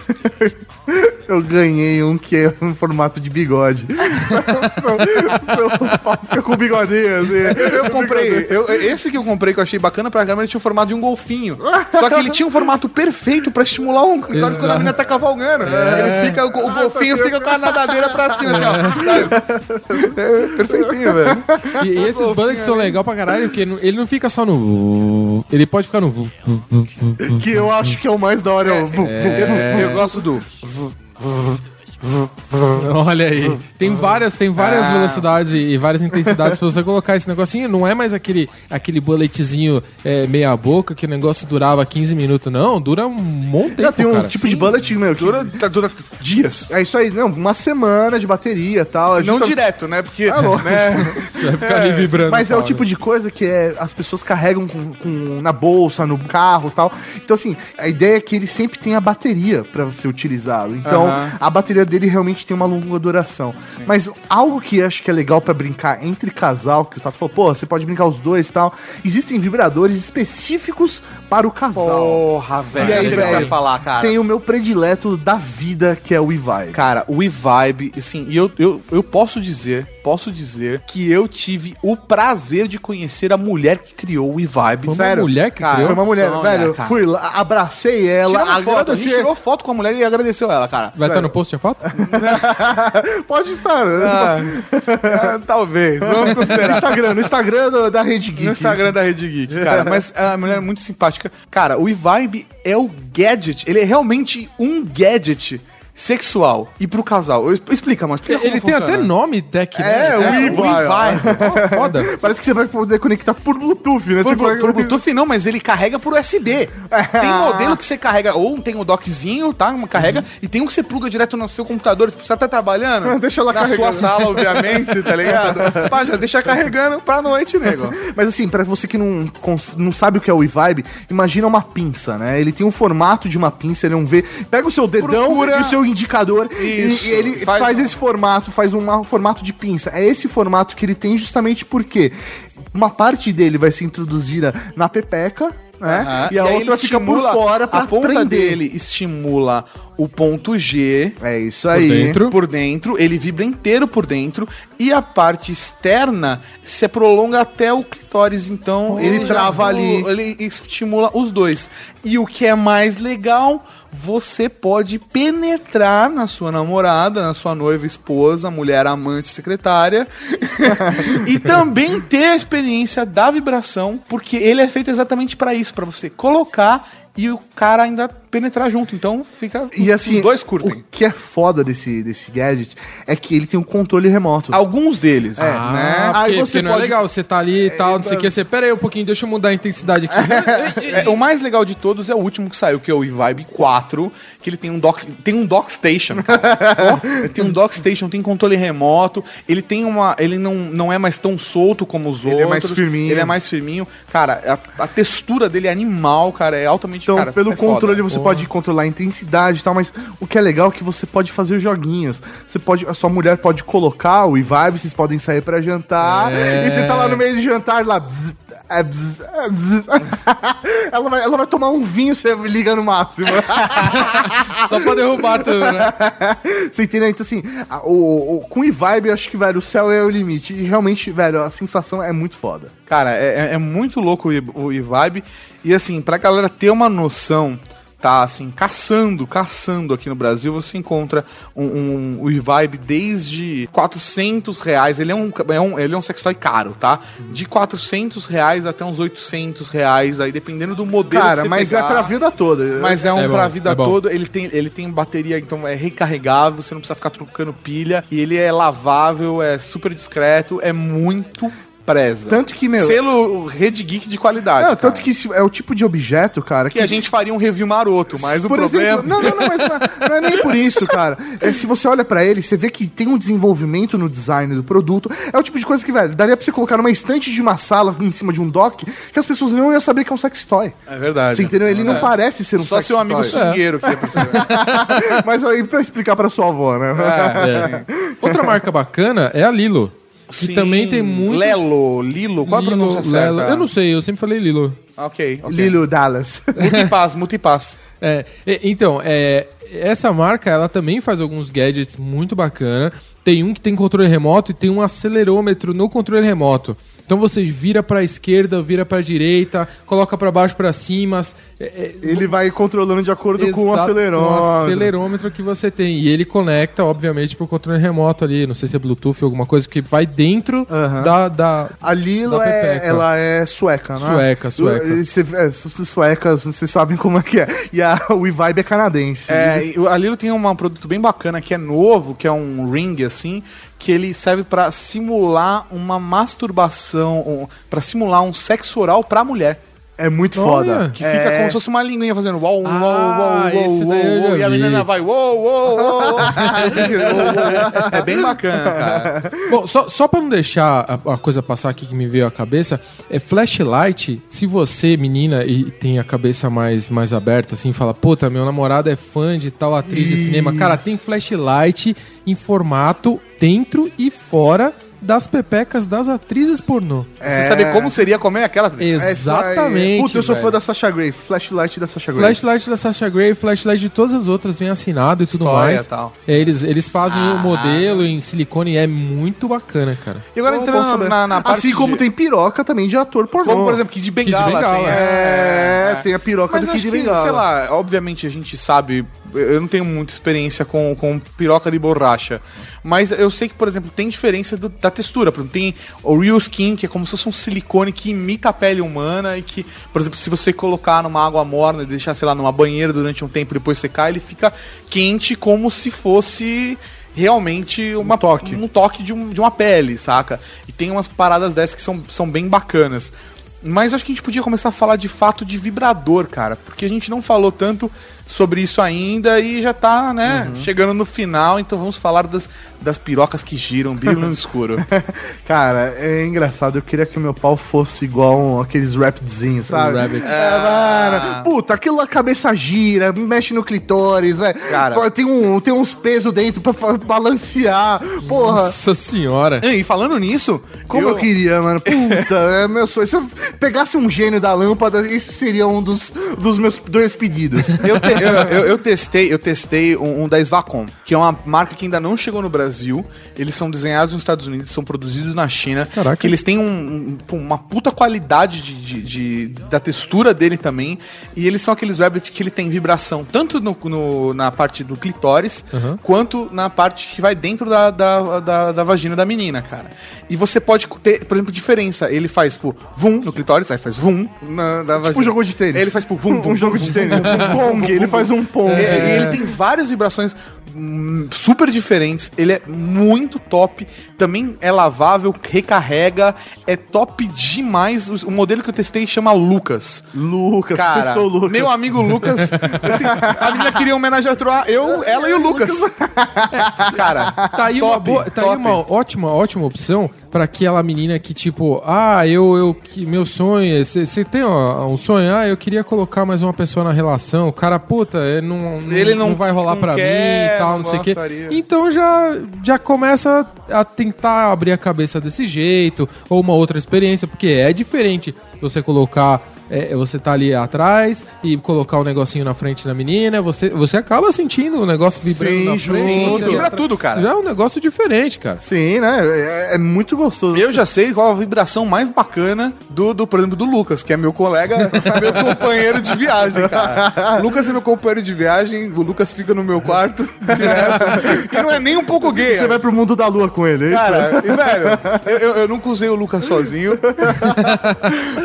eu ganhei um que é um formato de bigode. Seu pau fica com bigodinho, assim. Eu comprei, eu- esse que eu comprei que eu achei bacana pra câmera, ele tinha o formato de um golfinho. Só que ele tinha um formato perfeito pra estimular um clitóris quando a menina tá cavalgando. Ele fica, o, o golfinho fica com a nadadeira pra cima, assim, ó. É, perfeitinho, velho. E, e esses bullets são legal pra caralho, porque ele não fica só no. Ele pode ficar no. Que eu acho que é o mais da hora. é o- Eu gosto do. Olha aí. Tem várias, tem várias Ah. velocidades e, e várias intensidades pra você colocar esse negocinho. Não é mais aquele, aquele bulletzinho é, meia boca que o negócio durava 15 minutos, não. Dura um monte de tempo, tem um cara. tipo de bullet, meu, que Dura, tá- dura dias. É isso aí, não, uma semana de bateria e tal. é Não justa- direto, né? Porque. Ah, né? Você vai ficar ali vibrando. Mas é o tipo de coisa que é, as pessoas carregam com, com- na bolsa, no carro e tal. Então, assim, a ideia é que ele sempre tem a bateria pra ser utilizado. Então, Aham. a bateria dele realmente tem uma longa duração. Mas algo que acho que é legal pra brincar entre casal, que o Tato falou, pô, você pode brincar os dois e tal. Existem vibradores específicos para o casal. Porra, velho. E aí, você vai falar, cara. Tem o meu predileto da vida, que é o e-vibe. Cara, o e-vibe, assim, e eu, eu, eu posso dizer, posso dizer que eu tive o prazer de conhecer a mulher que criou o e-vibe. Foi uma mulher que cara, criou? Foi uma mulher, Foi uma mulher, velho. cara. fui lá, abracei ela, Tirando foto, a gente tirou foto com a mulher e agradeceu ela, cara. Vai estar no post a foto? Pode estar. né? Ah, talvez, vamos No considerar. Instagram, no Instagram do- da Rede Geek. No Instagram da Rede Geek, cara. Mas a mulher é muito simpática. Cara, o e-vibe é o gadget. Ele é realmente um gadget sexual. E pro casal. Explica, mas explica Ele tem funciona. até nome, Tech, É, o né? e-vibe. Ó, Foda. Parece que você vai poder conectar por Bluetooth, né? Por, Você por, por Bluetooth não, mas ele carrega por USB. Tem modelo que você carrega, ou tem o dockzinho, tá? Uma carrega, e tem um que você pluga direto no seu computador. Tipo, você tá trabalhando. Deixa ela Na carregando. sua sala, obviamente, tá ligado? Pá, já deixa carregando pra noite, nego. Mas assim, pra você que não, não sabe o que é o e-vibe, imagina uma pinça, né? Ele tem um formato de uma pinça, ele é um V. Pega o seu dedão Procura- e o seu indicador Isso. e, e ele Faz- faz, esse formato, faz um ma- formato de pinça. É esse formato que ele tem justamente porque uma parte dele vai ser introduzida na pepeca, né? Aham. E a aí outra fica por fora pra A ponta prender. dele estimula o ponto G É isso Por aí. dentro. por dentro, ele vibra inteiro por dentro e a parte externa se prolonga até o clitóris, então Ele já- trava ali. ele estimula os dois. E o que é mais legal, você pode penetrar na sua namorada, na sua noiva, esposa, mulher, amante, secretária e também ter a experiência da vibração, porque ele é feito exatamente para isso, para você colocar e o cara ainda penetrar junto. Então fica E assim, os dois curtem. o que é foda desse, desse gadget é que ele tem um controle remoto. Alguns deles, Ah, né? porque, Aí você não é pode- legal, você tá ali e tal, não sei o que, você, pera aí um pouquinho, deixa eu mudar a intensidade aqui. É, o mais legal de todos é o último que saiu, que é o eVibe 4, que ele tem um dock, tem um dock station. cara. Ele tem um dock station, tem controle remoto, ele tem uma, ele não, não é mais tão solto como os Ele é outros. mais firminho. Ele é mais firminho. Cara, a, a textura dele é animal, cara, é altamente Então, cara, pelo é controle você pode controlar a intensidade e tal, mas o que é legal é que você pode fazer joguinhos. Você pode, a sua mulher pode colocar o e-vibe, vocês podem sair pra jantar, É. e você tá lá no meio de jantar lá. bzz. ela, vai, ela vai tomar um vinho, você liga no máximo. Só pra derrubar tudo, né? Você entendeu? Então, assim, a- o, o- com o e-vibe, eu acho que, velho, o céu é o limite. E realmente, velho, a sensação é muito foda. Cara, é, é- é muito louco o e- o e-vibe. E assim, pra galera ter uma noção, tá assim, caçando, caçando aqui no Brasil, você encontra um, um, o e-vibe desde 400 reais. Ele é um, é um, ele é um sextoy caro, tá? De 400 reais até uns 800 reais, aí dependendo do modelo Cara, que você mas pegar. é pra vida toda. Mas é um É bom, pra vida é toda. Ele tem, ele tem bateria, então é recarregável, você não precisa ficar trocando pilha. E ele é lavável, é super discreto, é muito preza. Tanto que, meu- Selo Rede Geek de qualidade. Não, tanto que isso é o tipo de objeto, cara, Que a gente faria um review maroto, mas o por problema. exemplo, não, não, não, mas não é, não é nem por isso, cara. É, se você olha pra ele, você vê que tem um desenvolvimento no design do produto. É o tipo de coisa que, velho, daria pra você colocar numa estante de uma sala em cima de um dock que as pessoas não iam saber que é um sex toy. É verdade. Você entendeu? Ele não parece ser um Só sex seu amigo toy. sungueiro que ia perceber. Mas aí pra explicar pra sua avó, né? É. Outra marca bacana é a Lilo. Que Sim, também tem muito. Lelo, Lilo, qual a pronúncia certa? Eu não sei, eu sempre falei Lilo. Ok, ok. Lilo Dallas. Multipass, multipass. É, e- então, é, essa marca ela também faz alguns gadgets muito bacana. Tem um que tem controle remoto e tem um acelerômetro no controle remoto. Então você vira pra esquerda, vira pra direita, coloca pra baixo, pra cima. É, é, Ele vai controlando de acordo com o Exato, acelerômetro. com o acelerômetro que você tem. E ele conecta, obviamente, pro controle remoto ali. Não sei se é Bluetooth ou alguma coisa que vai dentro Aham. da, da. A Lilo Da é, ela é sueca, né? Sueca, sueca. É, as suecas, vocês sabem como é que é. E a, o e-vibe é canadense. É, a Lilo tem um produto bem bacana que é novo, que é um ring assim, que ele serve pra simular uma masturbação, um, para simular um sexo oral pra mulher. É muito Olha. foda. Que fica como se fosse uma linguinha fazendo Ah, daí eu uou, já e a menina vai uou, uou, uou, uou. É bem bacana, cara. Bom, só, só pra não deixar a, a coisa passar aqui que me veio à cabeça, é flashlight. Se você, menina, e tem a cabeça mais, mais aberta, assim, fala, puta, meu namorado é fã de tal atriz de cinema. Cara, tem flashlight em formato dentro e fora das pepecas das atrizes pornô. Você sabe como seria comer aquela atriz? É. Exatamente. Puta, eu sou fã da Sasha Grey. Flashlight da Sasha Grey. Flashlight da Sasha Grey, flashlight de todas as outras, vem assinado e tudo História mais. tal. É, Eles, eles fazem o modelo em silicone e é muito bacana, cara. E agora entrando na, na parte Assim como de- tem piroca também de ator pornô. Como, por exemplo, Kid Bengala. Bengala, tem, É, tem a piroca Mas do acho Kid que, Bengala. sei lá, obviamente a gente sabe, eu não tenho muita experiência com, com piroca de borracha, mas eu sei que, por exemplo, tem diferença do- da textura. Por exemplo, tem o Real Skin, que é como se fosse um silicone que imita a pele humana e que, por exemplo, se você colocar numa água morna e deixar, sei lá, numa banheira durante um tempo e depois secar, ele fica quente como se fosse realmente uma, um toque, um toque de, um- de uma pele, saca? E tem umas paradas dessas que são, são bem bacanas. Mas acho que a gente podia começar a falar de fato de vibrador, cara. Porque a gente não falou tanto sobre isso ainda e já tá, né, chegando no final. Então vamos falar das, das pirocas que giram, brilham no escuro. Cara, é engraçado. Eu queria que meu pau fosse igual aqueles rapidzinhos, sabe? Rabbit. É, mano. Puta, aquilo a cabeça gira, mexe no clitóris, velho. Cara. Tem, um, tem uns pesos dentro pra balancear. Porra. Nossa senhora. e falando nisso, Como eu... queria, mano. Puta, é meu sonho. Se eu pegasse um gênio da lâmpada, isso seria um dos, dos meus dois pedidos. Eu, te- eu, eu- eu testei, eu testei um, um da Svacom, que é uma marca que ainda não chegou no Brasil. Eles são desenhados nos Estados Unidos, são produzidos na China. Caraca. Que eles têm um- um- uma puta qualidade de, de- de- da textura dele também. E eles são aqueles rabbits que ele tem vibração tanto no, no- na parte do clitóris quanto na parte que vai dentro da, da, da, da vagina da menina, cara. E você pode ter, por exemplo, diferença. Ele faz, tipo, vum no clitóris, aí faz vum na, na vagina. um jogo de tênis. Ele faz, tipo, vum, vum, Um jogo vum, de vum, tênis. vum, vum, Um vum, pong, vum, ele faz um pong. É, É. Ele tem várias vibrações hum, super diferentes. Ele é muito top. Também é lavável, recarrega. É top demais. O, modelo que eu testei chama Lucas. Lucas, Cara, testou o Lucas. meu amigo Lucas. assim, a menina queria homenagem a Troa, eu, ela e o Lucas. Cara, Tá aí, uma, top, boa, tá aí top. uma ótima, ótima opção pra aquela menina que, tipo, ah, eu, eu que meu sonho, você tem ó, um sonho, ah, eu queria colocar mais uma pessoa na relação, o cara, puta, ele não, não, Ele não- não vai rolar quer, mim e tal, não não, sei o quê. Então já, já começa a tentar abrir a cabeça desse jeito, ou uma outra experiência, porque é diferente você colocar. É, você tá ali atrás e colocar o negocinho na frente da menina, você, você acaba sentindo o negócio vibrando Sim, na frente. ali Vibra tudo, cara. Já é um negócio diferente, cara. Sim, né? É, é muito gostoso. Eu já sei qual a vibração mais bacana do, do, por exemplo, do Lucas, que é meu colega, meu companheiro de viagem, cara. Lucas é meu companheiro de viagem, o Lucas fica no meu quarto direto. E não é nem um pouco gay. Você vai pro mundo da lua com ele, é isso? Cara, e velho, eu, eu, eu nunca usei o Lucas sozinho.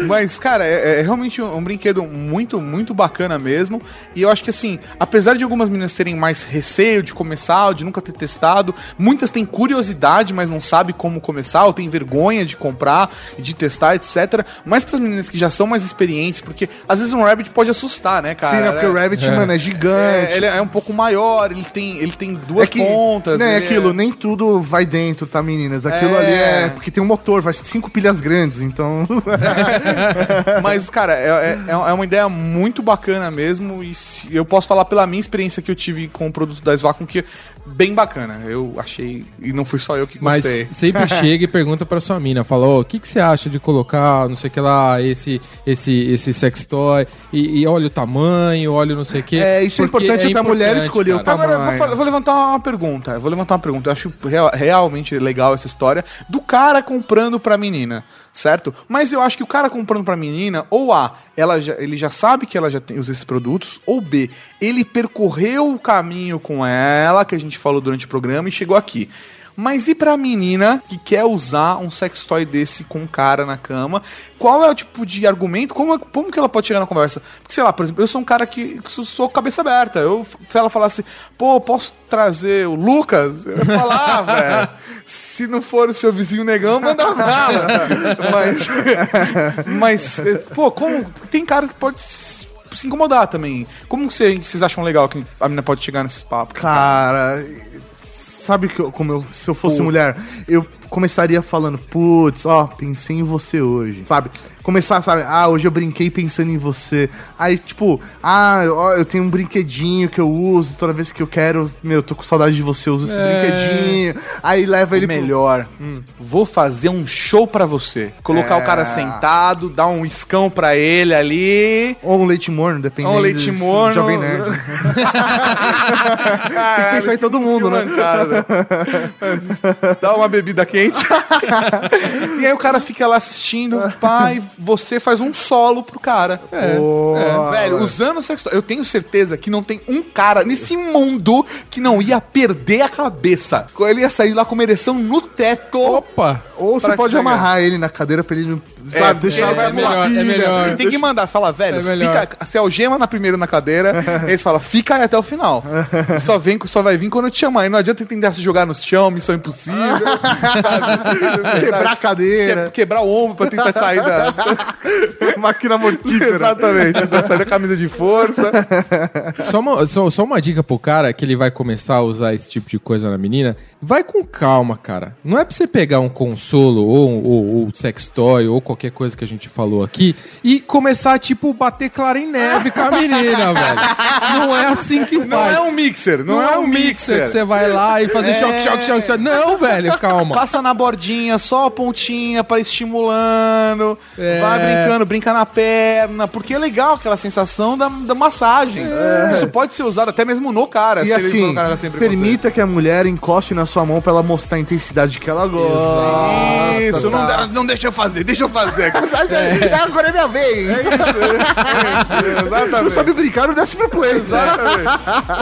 Mas, cara, é, é realmente um, um brinquedo muito, muito bacana mesmo. E eu acho que, assim, apesar de algumas meninas terem mais receio de começar, ou de nunca ter testado, muitas têm curiosidade, mas não sabem como começar, ou têm vergonha de comprar e de testar, etc. Mas para as meninas que já são mais experientes, porque às vezes um Rabbit pode assustar, né, cara? Sim, né? Porque o Rabbit, É. mano, é É, gigante. ele é um pouco maior, ele tem, ele tem duas É que, pontas. Né, ele aquilo, é- nem tudo vai dentro, tá, meninas? Aquilo É. ali é. Porque tem um motor, vai cinco pilhas grandes, então. Mas, cara, é, é, é uma ideia muito bacana mesmo. E eu posso falar pela minha experiência que eu tive com o produto da Svacom, que é bem bacana. Eu achei. E não fui só eu que Mas gostei. sempre chega e pergunta pra sua mina, fala, ó, o que, que você acha de colocar, não sei o que lá, esse, esse, esse sex toy, e, e olha o tamanho, olha o não sei o que. É, isso é importante até a mulher escolher o Agora, eu vou, tamanho. eu vou levantar uma pergunta. Eu vou levantar uma pergunta. Eu acho real- realmente legal essa história do cara comprando pra menina, certo? Mas eu acho que o cara comprando pra menina, ou A, ela já, ele já sabe que ela já tem, usa esses produtos, ou B, ele percorreu o caminho com ela, que a gente falou durante o programa, e chegou aqui. Mas e pra menina que quer usar um sex toy desse com um cara na cama? Qual é o tipo de argumento? Como, como que ela pode chegar na conversa? Porque, sei lá, por exemplo, eu sou um cara que, que sou- cabeça aberta. Eu, se ela falasse, pô, posso trazer o Lucas? Eu ia falar, ah, velho. Se não for o seu vizinho negão, manda bala. Mas, mas, pô, como. Tem cara que pode se incomodar também. Como que cê- vocês acham legal que a menina pode chegar nesses papos? Cara, sabe que eu- como eu, se eu fosse mulher, eu começaria falando, putz, ó, pensei em você hoje, sabe? Começar, sabe, ah, hoje eu brinquei pensando em você. Aí, tipo, ah, ó, eu tenho um brinquedinho que eu uso toda vez que eu quero, meu, eu tô com saudade de você, eu uso esse É. brinquedinho. Aí leva ele pro- melhor. Vou fazer um show pra você. Colocar É. o cara sentado, dar um iscão pra ele ali. Ou um leite morno, dependendo Ou um leite do- morno. Jovem Nerd. Tem que pensar em todo mundo, né? Dá uma bebida quente. e aí o cara fica lá assistindo, pai, você faz um solo pro cara. É, Pô, Velho, usando o sexto, eu tenho certeza que não tem um cara nesse mundo que não ia perder a cabeça. Ele ia sair lá com uma ereção no teto. Opa! Ou você pode amarrar ele na cadeira pra ele, não- sabe, porque deixar ele vai ele melhor, é pilha. melhor. Tem que mandar, fala, velho, É fica, você algema na primeira na cadeira, aí eles falam, fica aí até o final. Só vem, só vai vir quando eu te chamar. E não adianta tentar se jogar no chão, missão impossível, sabe? Quebrar a cadeira. Que- quebrar o ombro pra tentar sair da. Máquina mortífera. Exatamente, tentar sair da camisa de força. Só uma, só, só uma dica pro cara que ele vai começar a usar esse tipo de coisa na menina. Vai com calma, cara. Não é pra você pegar um consolo ou, ou, ou sex toy ou qualquer coisa que a gente falou aqui e começar, tipo, bater clara em neve com a menina, velho. Não é assim que Não faz. é um mixer, não, é um mixer. que você vai lá e fazer É. choque, choque, choque, choque. Não, velho, calma. Passa na bordinha, só a pontinha pra ir estimulando. É. Vai brincando, brinca na perna, porque é legal aquela sensação da, da massagem. Isso pode ser usado até mesmo no cara, E ele for assim, um cara permita que a mulher encoste na sua mão pra ela mostrar a intensidade que ela gosta. Isso, não, tá? não deixa eu fazer, deixa eu fazer. Agora é minha vez. Exatamente. Não sabe brincar, não desce pro play. Exatamente.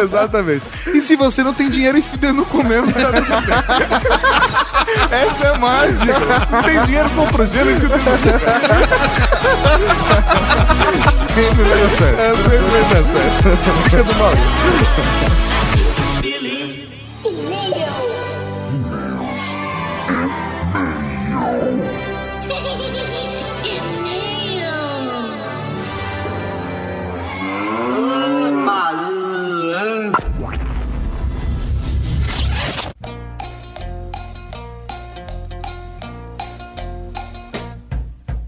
Exatamente. E se você não tem dinheiro e fidendo no comer, tá tudo bem. Essa é mágica. Não tem dinheiro, compra o gelo e tudo bem. Sempre vai dar certo. É sempre vai dar certo. Fica do mal.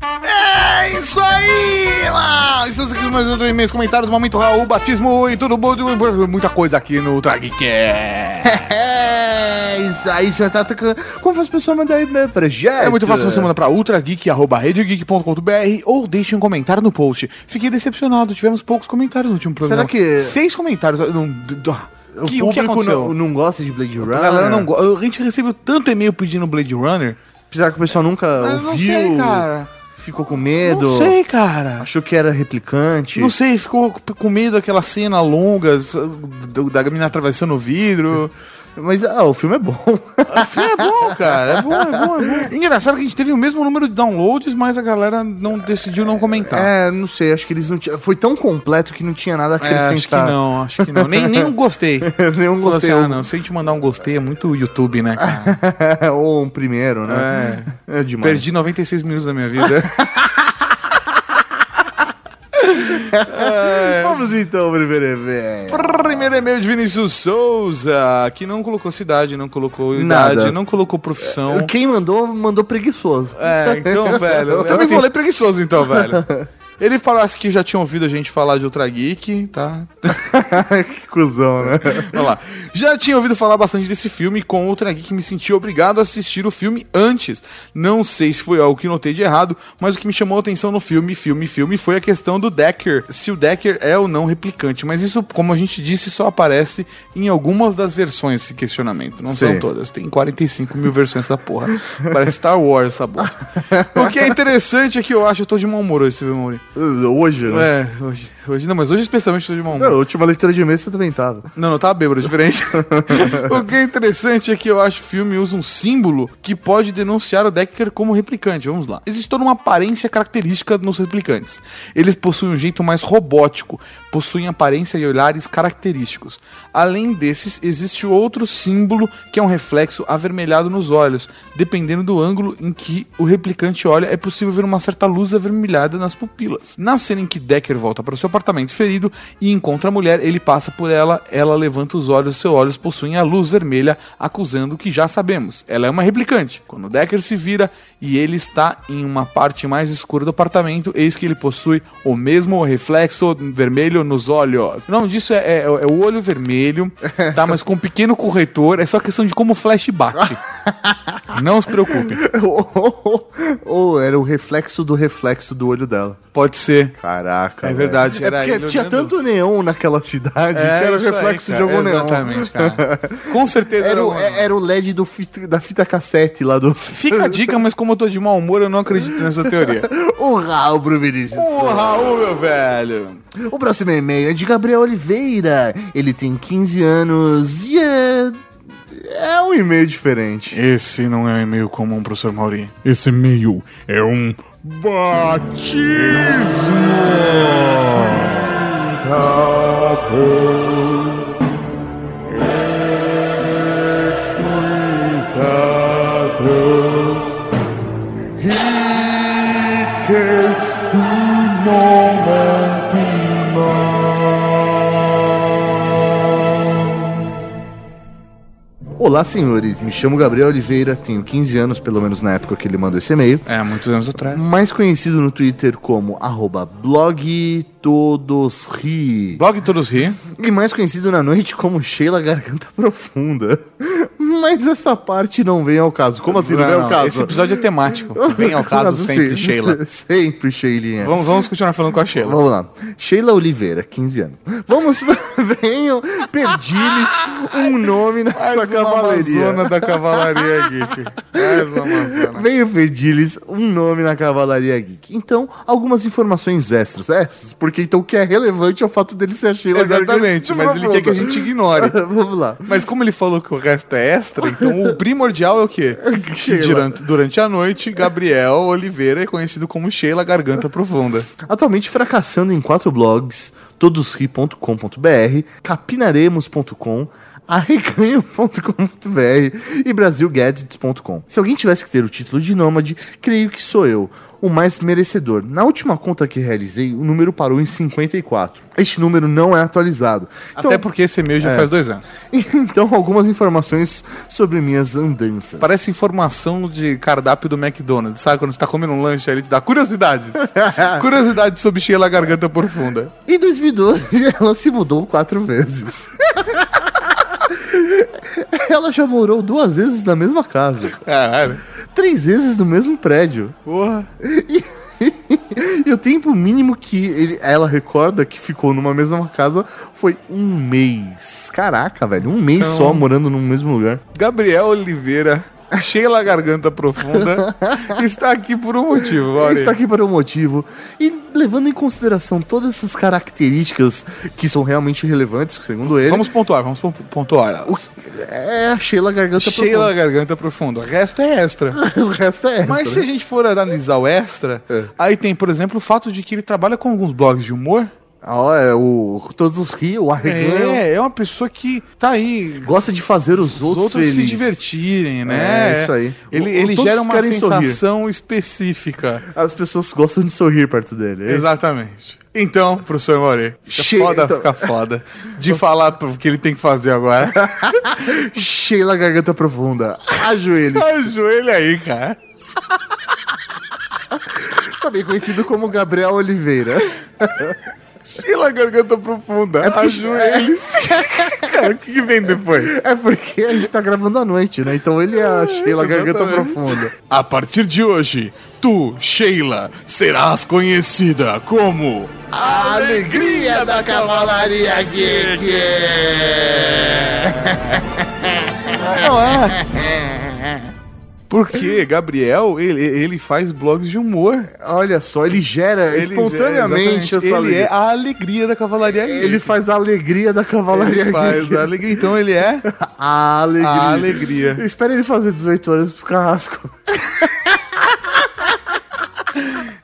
É isso aí! lá! Estamos aqui mais um e-mails, comentários, momento Raul, batismo e tudo bom, muita coisa aqui no Dragcast. É, isso aí, você tá tocando. Como faz a pessoa mandar e-mail pra gente? É muito fácil você mandar pra ultrageek.com.br ou deixe um comentário no post. Fiquei decepcionado, tivemos poucos comentários no último programa. Será que- Seis comentários. Não, O que, o que público aconteceu? não, não gosta de Blade Runner? A galera não go- A gente recebeu tanto e-mail pedindo Blade Runner. Será que o pessoal nunca Eu não ouviu? sei, cara. Ficou com medo? Não sei, cara. Achou que era replicante? Não sei, ficou com medo daquela cena longa da menina atravessando o vidro. Mas ah, o filme é bom. O filme é bom, cara. É bom, é bom, é bom. Engraçado que a gente teve o mesmo número de downloads, mas a galera não decidiu não comentar. É, não sei, acho que eles não tinham. Foi tão completo que não tinha nada a É, acho que acrescentar. não, acho que não. Nem, nem um gostei. Nenhum Falou gostei. assim, ah, não, se a gente mandar um gostei é muito YouTube, né, cara? Ou um primeiro, né? É, demais. Perdi 96 minutos da minha vida. Vamos então, primeiro evento. Primeiro e-mail de Vinícius Souza, que não colocou cidade, não colocou Nada. idade, não colocou profissão. Quem mandou, mandou preguiçoso. É, então, velho. Eu também vou ler preguiçoso, então, velho. Ele falasse que já tinha ouvido a gente falar de Ultra Geek, tá? que cuzão, né? Vamos lá. Já tinha ouvido falar bastante desse filme e com Ultra Geek me senti obrigado a assistir o filme antes. Não sei se foi algo que notei de errado, mas o que me chamou a atenção no filme, filme, filme, foi a questão do Decker. Se o Decker é ou não replicante. Mas isso, como a gente disse, só aparece em algumas das versões esse questionamento. Não Sim. são todas. Tem 45 mil versões dessa porra. Parece Star Wars essa bosta. o que é interessante é que eu acho, eu tô de mau humor hoje, você viu, Mauri? Hoje, né? É, hoje. Hoje não, mas hoje especialmente tô de mau humor. A última leitura de e-mail você também tava. Não, não tava bêbado, diferente. o que é interessante é que eu acho que o filme usa um símbolo que pode denunciar o Decker como replicante. Vamos lá. Existe toda uma aparência característica nos replicantes. Eles possuem um jeito mais robótico, possuem aparência e olhares característicos. Além desses, existe outro símbolo que é um reflexo avermelhado nos olhos. Dependendo do ângulo em que o replicante olha, é possível ver uma certa luz avermelhada nas pupilas. Na cena em que Decker volta para o seu apartamento ferido e encontra a mulher, ele passa por ela, ela levanta os olhos, seus olhos possuem a luz vermelha, acusando o que já sabemos. Ela é uma replicante. Quando Decker se vira e ele está em uma parte mais escura do apartamento, eis que ele possui o mesmo reflexo vermelho nos olhos. O nome disso é, é- é o olho vermelho, tá? Mas com um pequeno corretor, é só questão de como o flash bate. Não se preocupe. Ou, ou era o reflexo do reflexo do olho dela. Pode ser. Caraca. É velho. verdade, É era porque ele tinha tanto neon naquela cidade que era o aí, reflexo cara, de algum neon. Exatamente, cara. Com certeza Era, o, um- era o LED do fita- da fita cassete lá do. Fica a dica, mas como eu tô de mau humor, eu não acredito nessa teoria. o Raul pro Vinícius. Ô, Raul, meu velho. O próximo e-mail é de Gabriel Oliveira. Ele tem 15 anos e é. É um e-mail diferente. Esse não é um e-mail comum, professor Mauri. Esse e-mail é um batismo. Olá, senhores. Me chamo Gabriel Oliveira, tenho 15 anos, pelo menos na época que ele mandou esse e-mail. É, muitos anos atrás. Mais conhecido no Twitter como arroba blog todos ri. Blog Todos Ri. E mais conhecido na noite como Sheila Garganta Profunda. Mas essa parte não vem ao caso. Como assim não, vem ao caso? Esse episódio é temático. Vem ao caso sempre. Sheila. sempre, Sheilinha. Vamos, vamos continuar falando com a Sheila. Vamos lá. Sheila Oliveira, 15 anos. Vamos, venham pedir-lhes um nome nessa Mais uma cavalaria. Amazona da Cavalaria Geek. Mais uma Amazona. Venho pedir-lhes um nome na Cavalaria Geek. Então, algumas informações extras. É, porque então o que é relevante é o fato dele ser a Sheila Exatamente, mas ele quer que a gente ignore. Vamos lá. Mas como ele falou que o resto é extra, então o primordial é o quê? Durante, durante a noite, Gabriel Oliveira é conhecido como Sheila Garganta Profunda. Atualmente fracassando em quatro blogs, todosri.com.br, capinaremos.com, arreganho.com.br e brasilgadgets.com. Se alguém tivesse que ter o título de nômade, creio que sou eu, o mais merecedor. Na última conta que realizei, o número parou em 54. Este número não é atualizado. Então, Até porque esse e-mail já É. faz dois anos. então algumas informações sobre minhas andanças. Parece informação de cardápio do McDonald's, sabe? Quando você tá comendo um lanche, ele te dá curiosidades. curiosidades sobre Sheila Garganta Profunda. Em 2012, ela se mudou quatro vezes. ela já morou duas vezes na mesma casa. Caralho. Três vezes no mesmo prédio. Porra. E, e o tempo mínimo que ele- ela recorda que ficou numa mesma casa foi um mês. Caraca, velho. Um mês Então- só morando no mesmo lugar. Gabriel Oliveira, Sheila Garganta Profunda, está aqui por um motivo, está aqui para um motivo. E levando em consideração todas essas características que são realmente relevantes, segundo ele, Vamos pontuar, vamos pon- pontuar é a Sheila Garganta Sheila Garganta Profunda. O resto é extra. Profunda. O resto é extra, Mas se né? a gente for analisar o extra, É. aí tem, por exemplo, o fato de que ele trabalha com alguns blogs de humor. Ó, é o Todos os Rios, o Arreganho. É, é uma pessoa que tá aí. Gosta de fazer os Os outros, outros se divertirem, né? É, isso aí. Ele, O- ele gera uma querem sorrir. sensação específica. As pessoas gostam de sorrir perto dele. é? Exatamente. Então, professor More, fica Che- foda, então- fica foda. De falar o que ele tem que fazer agora. Sheila Garganta Profunda. Ajoelhe. Ajoelha aí, cara. Também conhecido como Gabriel Oliveira. Sheila Garganta Profunda. É porque- Ajoelhe-se. cara, o que, que vem depois? É porque a gente tá gravando à noite, né? Então ele é a Sheila Garganta. Profunda. A partir de hoje, tu, Sheila, serás conhecida como A alegria da Cavalaria Geek. Não é? Porque Gabriel, ele, ele faz blogs de humor. Olha só, ele gera Ele espontaneamente já- essa Ele alegria. é a alegria da cavalaria geek. Ele faz a alegria da Cavalaria Ele faz a alegria. Então ele é A alegria. a alegria. Espera ele fazer 18 horas pro carrasco.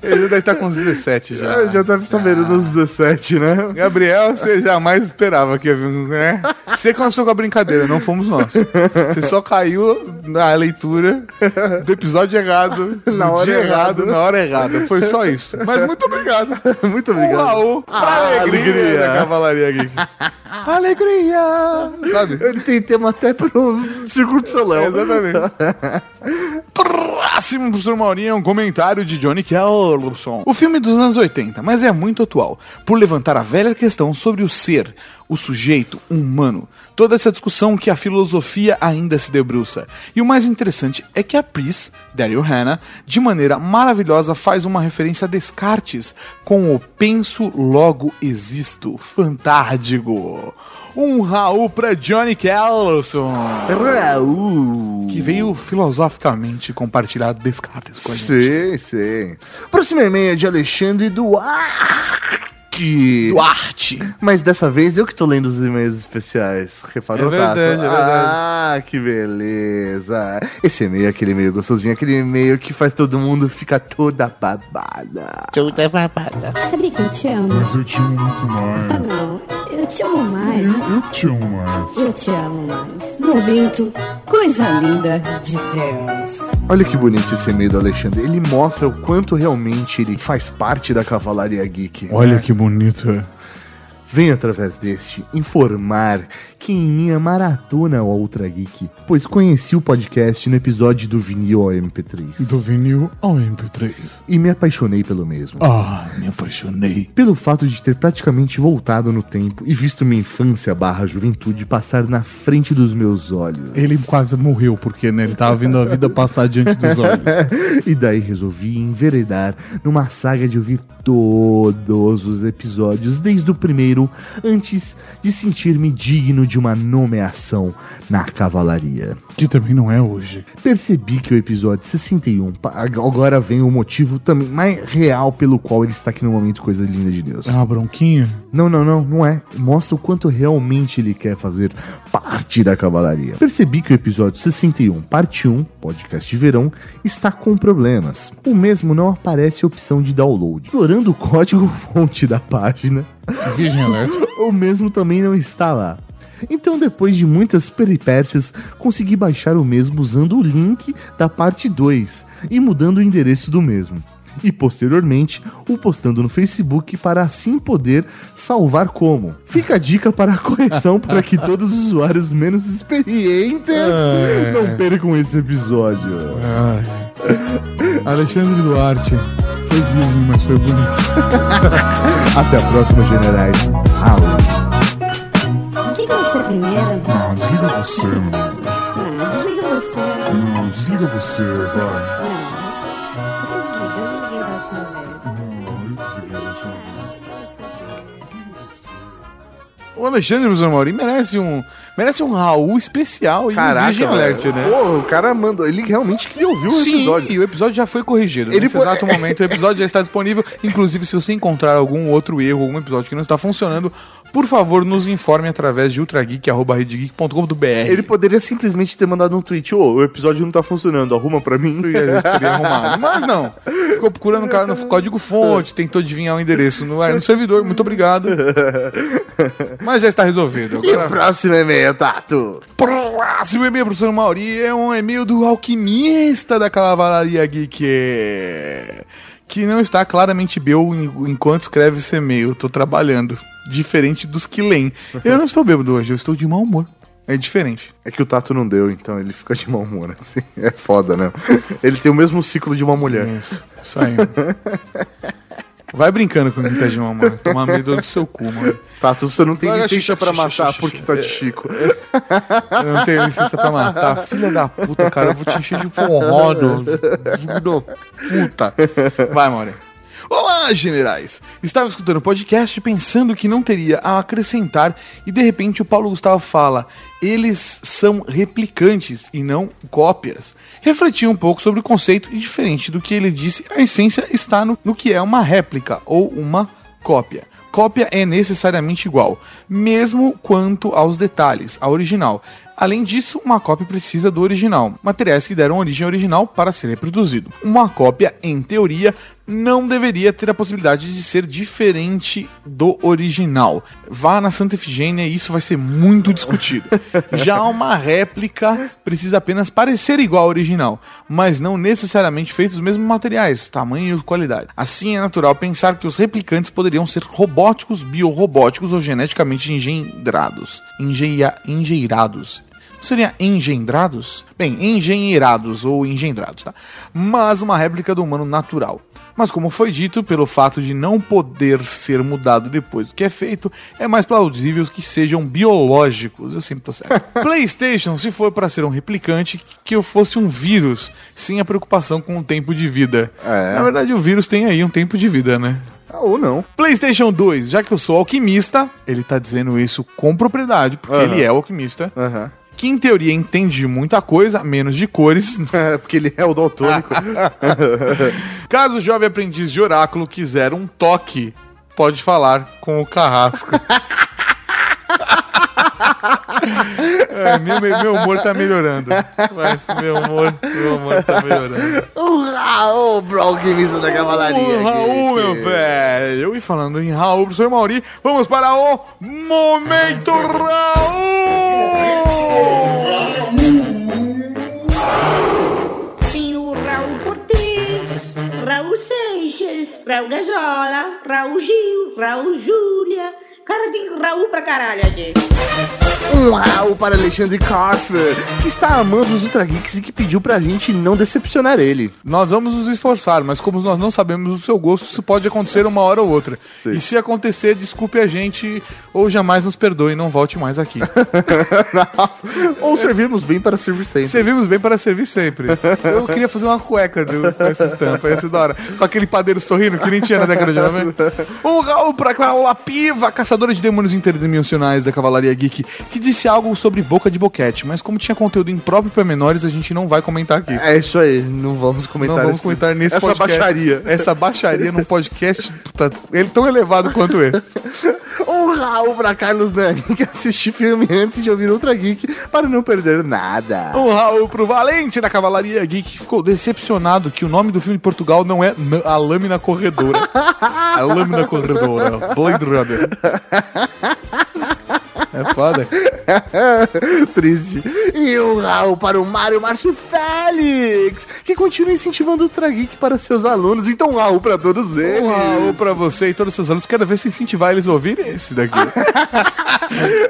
Ele deve estar com uns 17 já. Já, já deve estar beirando nos 17, né? Gabriel, você jamais esperava que ia vir, né? Você começou com a brincadeira, não fomos nós. Você só caiu na leitura do episódio errado, Na hora dia errado, na hora errada. Foi só isso. Mas muito obrigado. Muito obrigado. Raul pra Ah, alegria, alegria. da Cavalaria Geek. alegria! Sabe? Ele tem tema até pro Circuito Soléu. Exatamente. Próximo, professor Maurinho, é um comentário de Johnny O filme dos anos 80, mas é muito atual, por levantar a velha questão sobre o ser, o sujeito humano. Toda essa discussão que a filosofia ainda se debruça. E o mais interessante é que a Pris, Daryl Hannah, de maneira maravilhosa faz uma referência a Descartes com o penso logo existo. Fantástico. Um Raul pra Johnny Kellerson Raul. que veio filosoficamente compartilhar Descartes com a gente. Sim, sim. Próximo e-mail é de Alexandre Duarte. Duarte. Mas dessa vez eu que tô lendo os e-mails especiais. Reparou, É verdade, Tato? é verdade. Ah, que beleza. Esse e-mail é aquele e-mail gostosinho, aquele e-mail que faz todo mundo ficar toda babada. Toda babada. Sabia que eu te amo? Mas eu te amo muito mais. Ah, não. Eu te amo mais. Eu, eu que te amo mais. Eu te amo mais. Momento, coisa linda de Deus. Olha que bonito esse e-mail do Alexandre. Ele mostra o quanto realmente ele faz parte da Cavalaria Geek. Olha que bonito. Venho através deste informar que em minha maratona ao Ultra Geek, pois conheci o podcast no episódio do vinil ao MP3 Do vinil ao MP3. e me apaixonei pelo mesmo. Ah, me apaixonei. Pelo fato de ter praticamente voltado no tempo e visto minha infância barra juventude passar na frente dos meus olhos. Ele quase morreu, porque né, ele tava vendo a vida passar diante dos olhos. e daí resolvi enveredar numa saga de ouvir todos os episódios, desde o primeiro, antes de sentir-me digno de uma nomeação na cavalaria. Que também não é hoje. Percebi que o episódio 61, pa- agora vem o motivo também mais real pelo qual ele está aqui no momento Coisa Linda de Deus. É uma bronquinha? Não, não, não, não é. Mostra o quanto realmente ele quer fazer parte da cavalaria. Percebi que o episódio 61, parte 1, podcast de verão, está com problemas. O mesmo não aparece a opção de download. Explorando o código-fonte da página, Virgem Alert. o mesmo também não está lá. Então, depois de muitas peripécias, consegui baixar o mesmo usando o link da parte 2 e mudando o endereço do mesmo. E posteriormente, o postando no Facebook para assim poder salvar como. Fica a dica para a correção para que todos os usuários menos experientes não percam esse episódio. Ai. Alexandre Duarte. Foi virgem, mas foi bonito. Até a próxima, generais. Raul. Desliga você primeiro. Não, desliga você, mano. Ah, desliga você. Não, desliga você, vai. Não. Você desligou, eu desliguei da última vez. Não, eu desliguei da última vez. O Alexandre Mauri merece um, merece um Raul especial e um Virgem Alert, né? Pô, o cara mandou. Ele realmente queria ouvir o Sim, episódio. e o episódio já foi corrigido. Ele Nesse po- exato momento, o episódio já está disponível. Inclusive, se você encontrar algum outro erro, algum episódio que não está funcionando, por favor, nos informe através de ultrageek.com.br. Ele poderia simplesmente ter mandado um tweet: Ô, o episódio não tá funcionando, arruma pra mim. E a gente teria arrumado. Mas não. Ficou procurando o cara no código fonte, tentou adivinhar o endereço no, no servidor. Muito obrigado. Mas já está resolvido. E o Agora, próximo e-mail, Tato? próximo e-mail, professor Mauri, é um e-mail do alquimista da Cavalaria Geek. Que não está claramente en- enquanto escreve esse e-mail. Tô trabalhando. Diferente dos que leem. Eu não estou bêbado hoje, eu estou de mau humor. É diferente. É que o Tato não deu, então ele fica de mau humor. Assim. É foda, né? Ele tem o mesmo ciclo de uma mulher. Isso, isso aí. Vai brincando com tá de mau humor. Tomar medo do seu cu, mano. Tato, você não tem Vai, licença xixi, matar porque tá de Chico. Eu não tenho licença pra matar. Filha da puta, cara. Eu vou te encher de porrada. Filho da puta. Vai, Maureen. Olá, generais! Estava escutando o podcast pensando que não teria a acrescentar e de repente o Paulo Gustavo fala: eles são replicantes e não cópias. Refleti um pouco sobre o conceito e, diferente do que ele disse, a essência está no, no que é uma réplica ou uma cópia. Cópia é necessariamente igual, mesmo quanto aos detalhes, a original. Além disso, uma cópia precisa do original, materiais que deram origem ao original para ser reproduzido. Uma cópia, em teoria, não deveria ter a possibilidade de ser diferente do original. Vá na Santa Efigênia e isso vai ser muito discutido. Já uma réplica precisa apenas parecer igual ao original, mas não necessariamente feito dos mesmos materiais, tamanho e qualidade. Assim é natural pensar que os replicantes poderiam ser robóticos, biorrobóticos ou geneticamente engendrados. Engeia, engeirados. Seria engendrados? Bem, engenheirados ou engendrados, tá? Mas uma réplica do humano natural. Mas como foi dito, pelo fato de não poder ser mudado depois do que é feito, é mais plausível que sejam biológicos. Eu sempre tô certo. PlayStation, se for para ser um replicante, que eu fosse um vírus, sem a preocupação com o tempo de vida. É. Na verdade, o vírus tem aí um tempo de vida, né? Ah, Ou não. PlayStation 2, já que eu sou alquimista, ele tá dizendo isso com propriedade, porque Aham. ele é alquimista. Aham. Que em teoria entende de muita coisa, menos de cores. É, porque ele é o daltônico. Caso o jovem aprendiz de oráculo quiser um toque, pode falar com o carrasco. É, meu, meu humor tá melhorando. Mas meu humor, meu humor tá melhorando. o Raul, bro, alquimista da cavalaria. O Raul, meu velho. E falando em Raul, professor Mauri, vamos para o Momento Raul! Tem o Raul Cortez, Raul Seixas, Raul Gazola, Raul Gil, Raul Júlia. Cara, tem Raul pra caralho aqui. Um Raul para Alexandre Carter, que está amando os Ultra Geeks e que pediu pra gente não decepcionar ele. Nós vamos nos esforçar, mas como nós não sabemos o seu gosto, isso pode acontecer uma hora ou outra. E se acontecer, desculpe a gente ou jamais nos perdoe e não volte mais aqui. Ou servimos bem para servir sempre. Servimos bem para servir sempre. Eu queria fazer uma cueca do- com essa estampa, ia ser da hora. Com aquele padeiro sorrindo que nem tinha na década de 90. Um Raul pra Paula Piva, caçadora de demônios interdimensionais da Cavalaria Geek, que disse algo sobre boca de boquete, mas como tinha conteúdo impróprio para menores, a gente não vai comentar aqui. É isso aí, não vamos comentar. Não vamos esse- comentar nesse essa podcast. baixaria. Essa baixaria num podcast puta, ele tão elevado quanto esse. Um Raul pra Carlos Dani, que assistiu filme antes de ouvir Ultra Geek para não perder nada. Um Raul pro Valente da Cavalaria Geek, que ficou decepcionado que o nome do filme de Portugal não é A Lâmina Corredora. A Lâmina Corredora. Blade Runner. É foda. Triste. E um Raul para o Mário Márcio Félix, que continua incentivando o Ultra Geek para seus alunos. Então, um Raul para todos eles. Um Raul pra você e todos os seus alunos. Cada vez se incentivar eles a ouvirem esse daqui.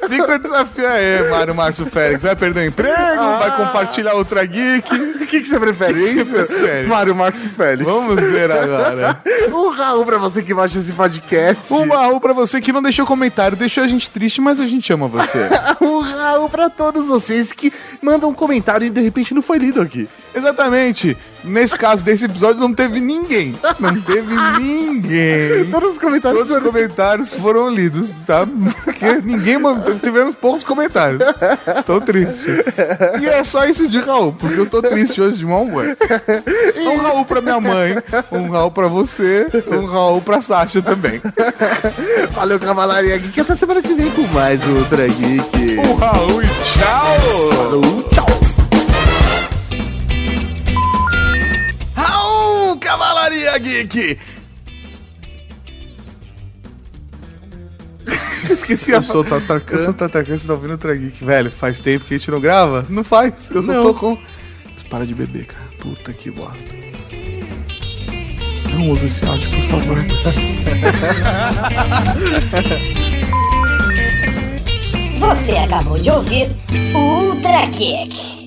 Fica o desafio aí, Mário Márcio Félix. Vai perder o emprego? Vai compartilhar Ultra Geek? O que, que você prefere? Que que isso? você prefere? Mário Márcio Félix. Vamos ver agora. Um Raul pra você que baixa esse podcast. Um Raul pra você que não deixou comentário, deixou a gente triste, mas a gente ama você. Um Raul pra todos vocês que mandam um comentário e de repente não foi lido aqui. Exatamente. Nesse caso desse episódio não teve ninguém. Não teve ninguém. Todos os comentários Todos os comentários foram lidos, tá? Porque ninguém mandou. Tivemos poucos comentários. Estou triste. E é só isso de Raul, porque eu tô triste hoje de mau humor. Um Raul pra minha mãe, um Raul pra você, um Raul pra Sasha também. Valeu, Cavalaria Geek. Até semana que vem com mais o Ultra Geek. Um Raul e tchau! Falou, tchau! Cavalaria Geek! Esqueci Eu sou o Tatarkan. Eu sou o Tatarkan, você tá ouvindo o Trageek. Velho, faz tempo que a gente não grava? Não faz, eu só Não. tô com... Mas para de beber, cara. Puta que bosta. Não usa esse áudio, por favor. Você acabou de ouvir o Ultra Kick.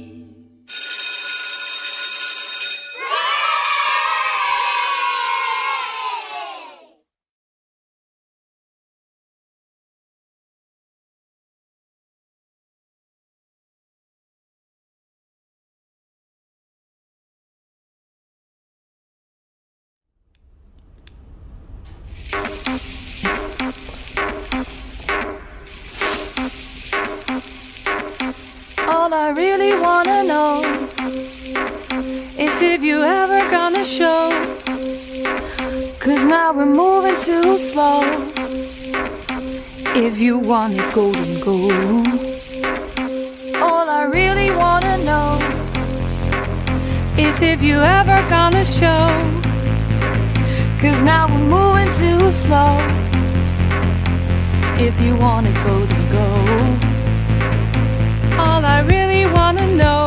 All I really wanna know is if you ever gonna show. Cause now we're moving too slow. If you want it, go then go. All I really wanna know is if you ever gonna show. Cause now we're moving too slow. If you want it, go then go. I really wanna know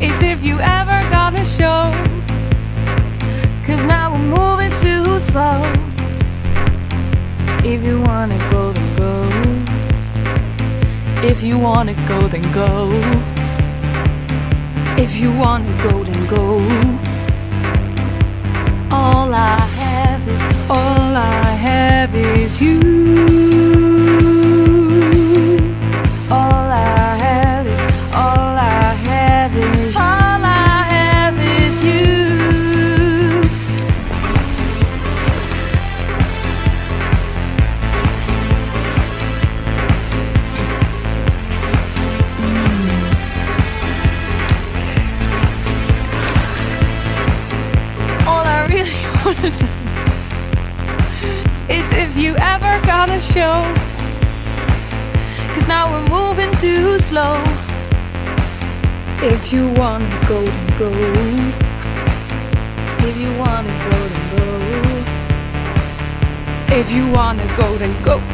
is if you ever gonna show. Cause now we're moving too slow. If you wanna go, then go. If you wanna go, then go. If you wanna go, then go. All I have is, all I have is you. Show. Cause now we're moving too slow. If you wanna go, then go. If you wanna go, then go. If you wanna go, then go.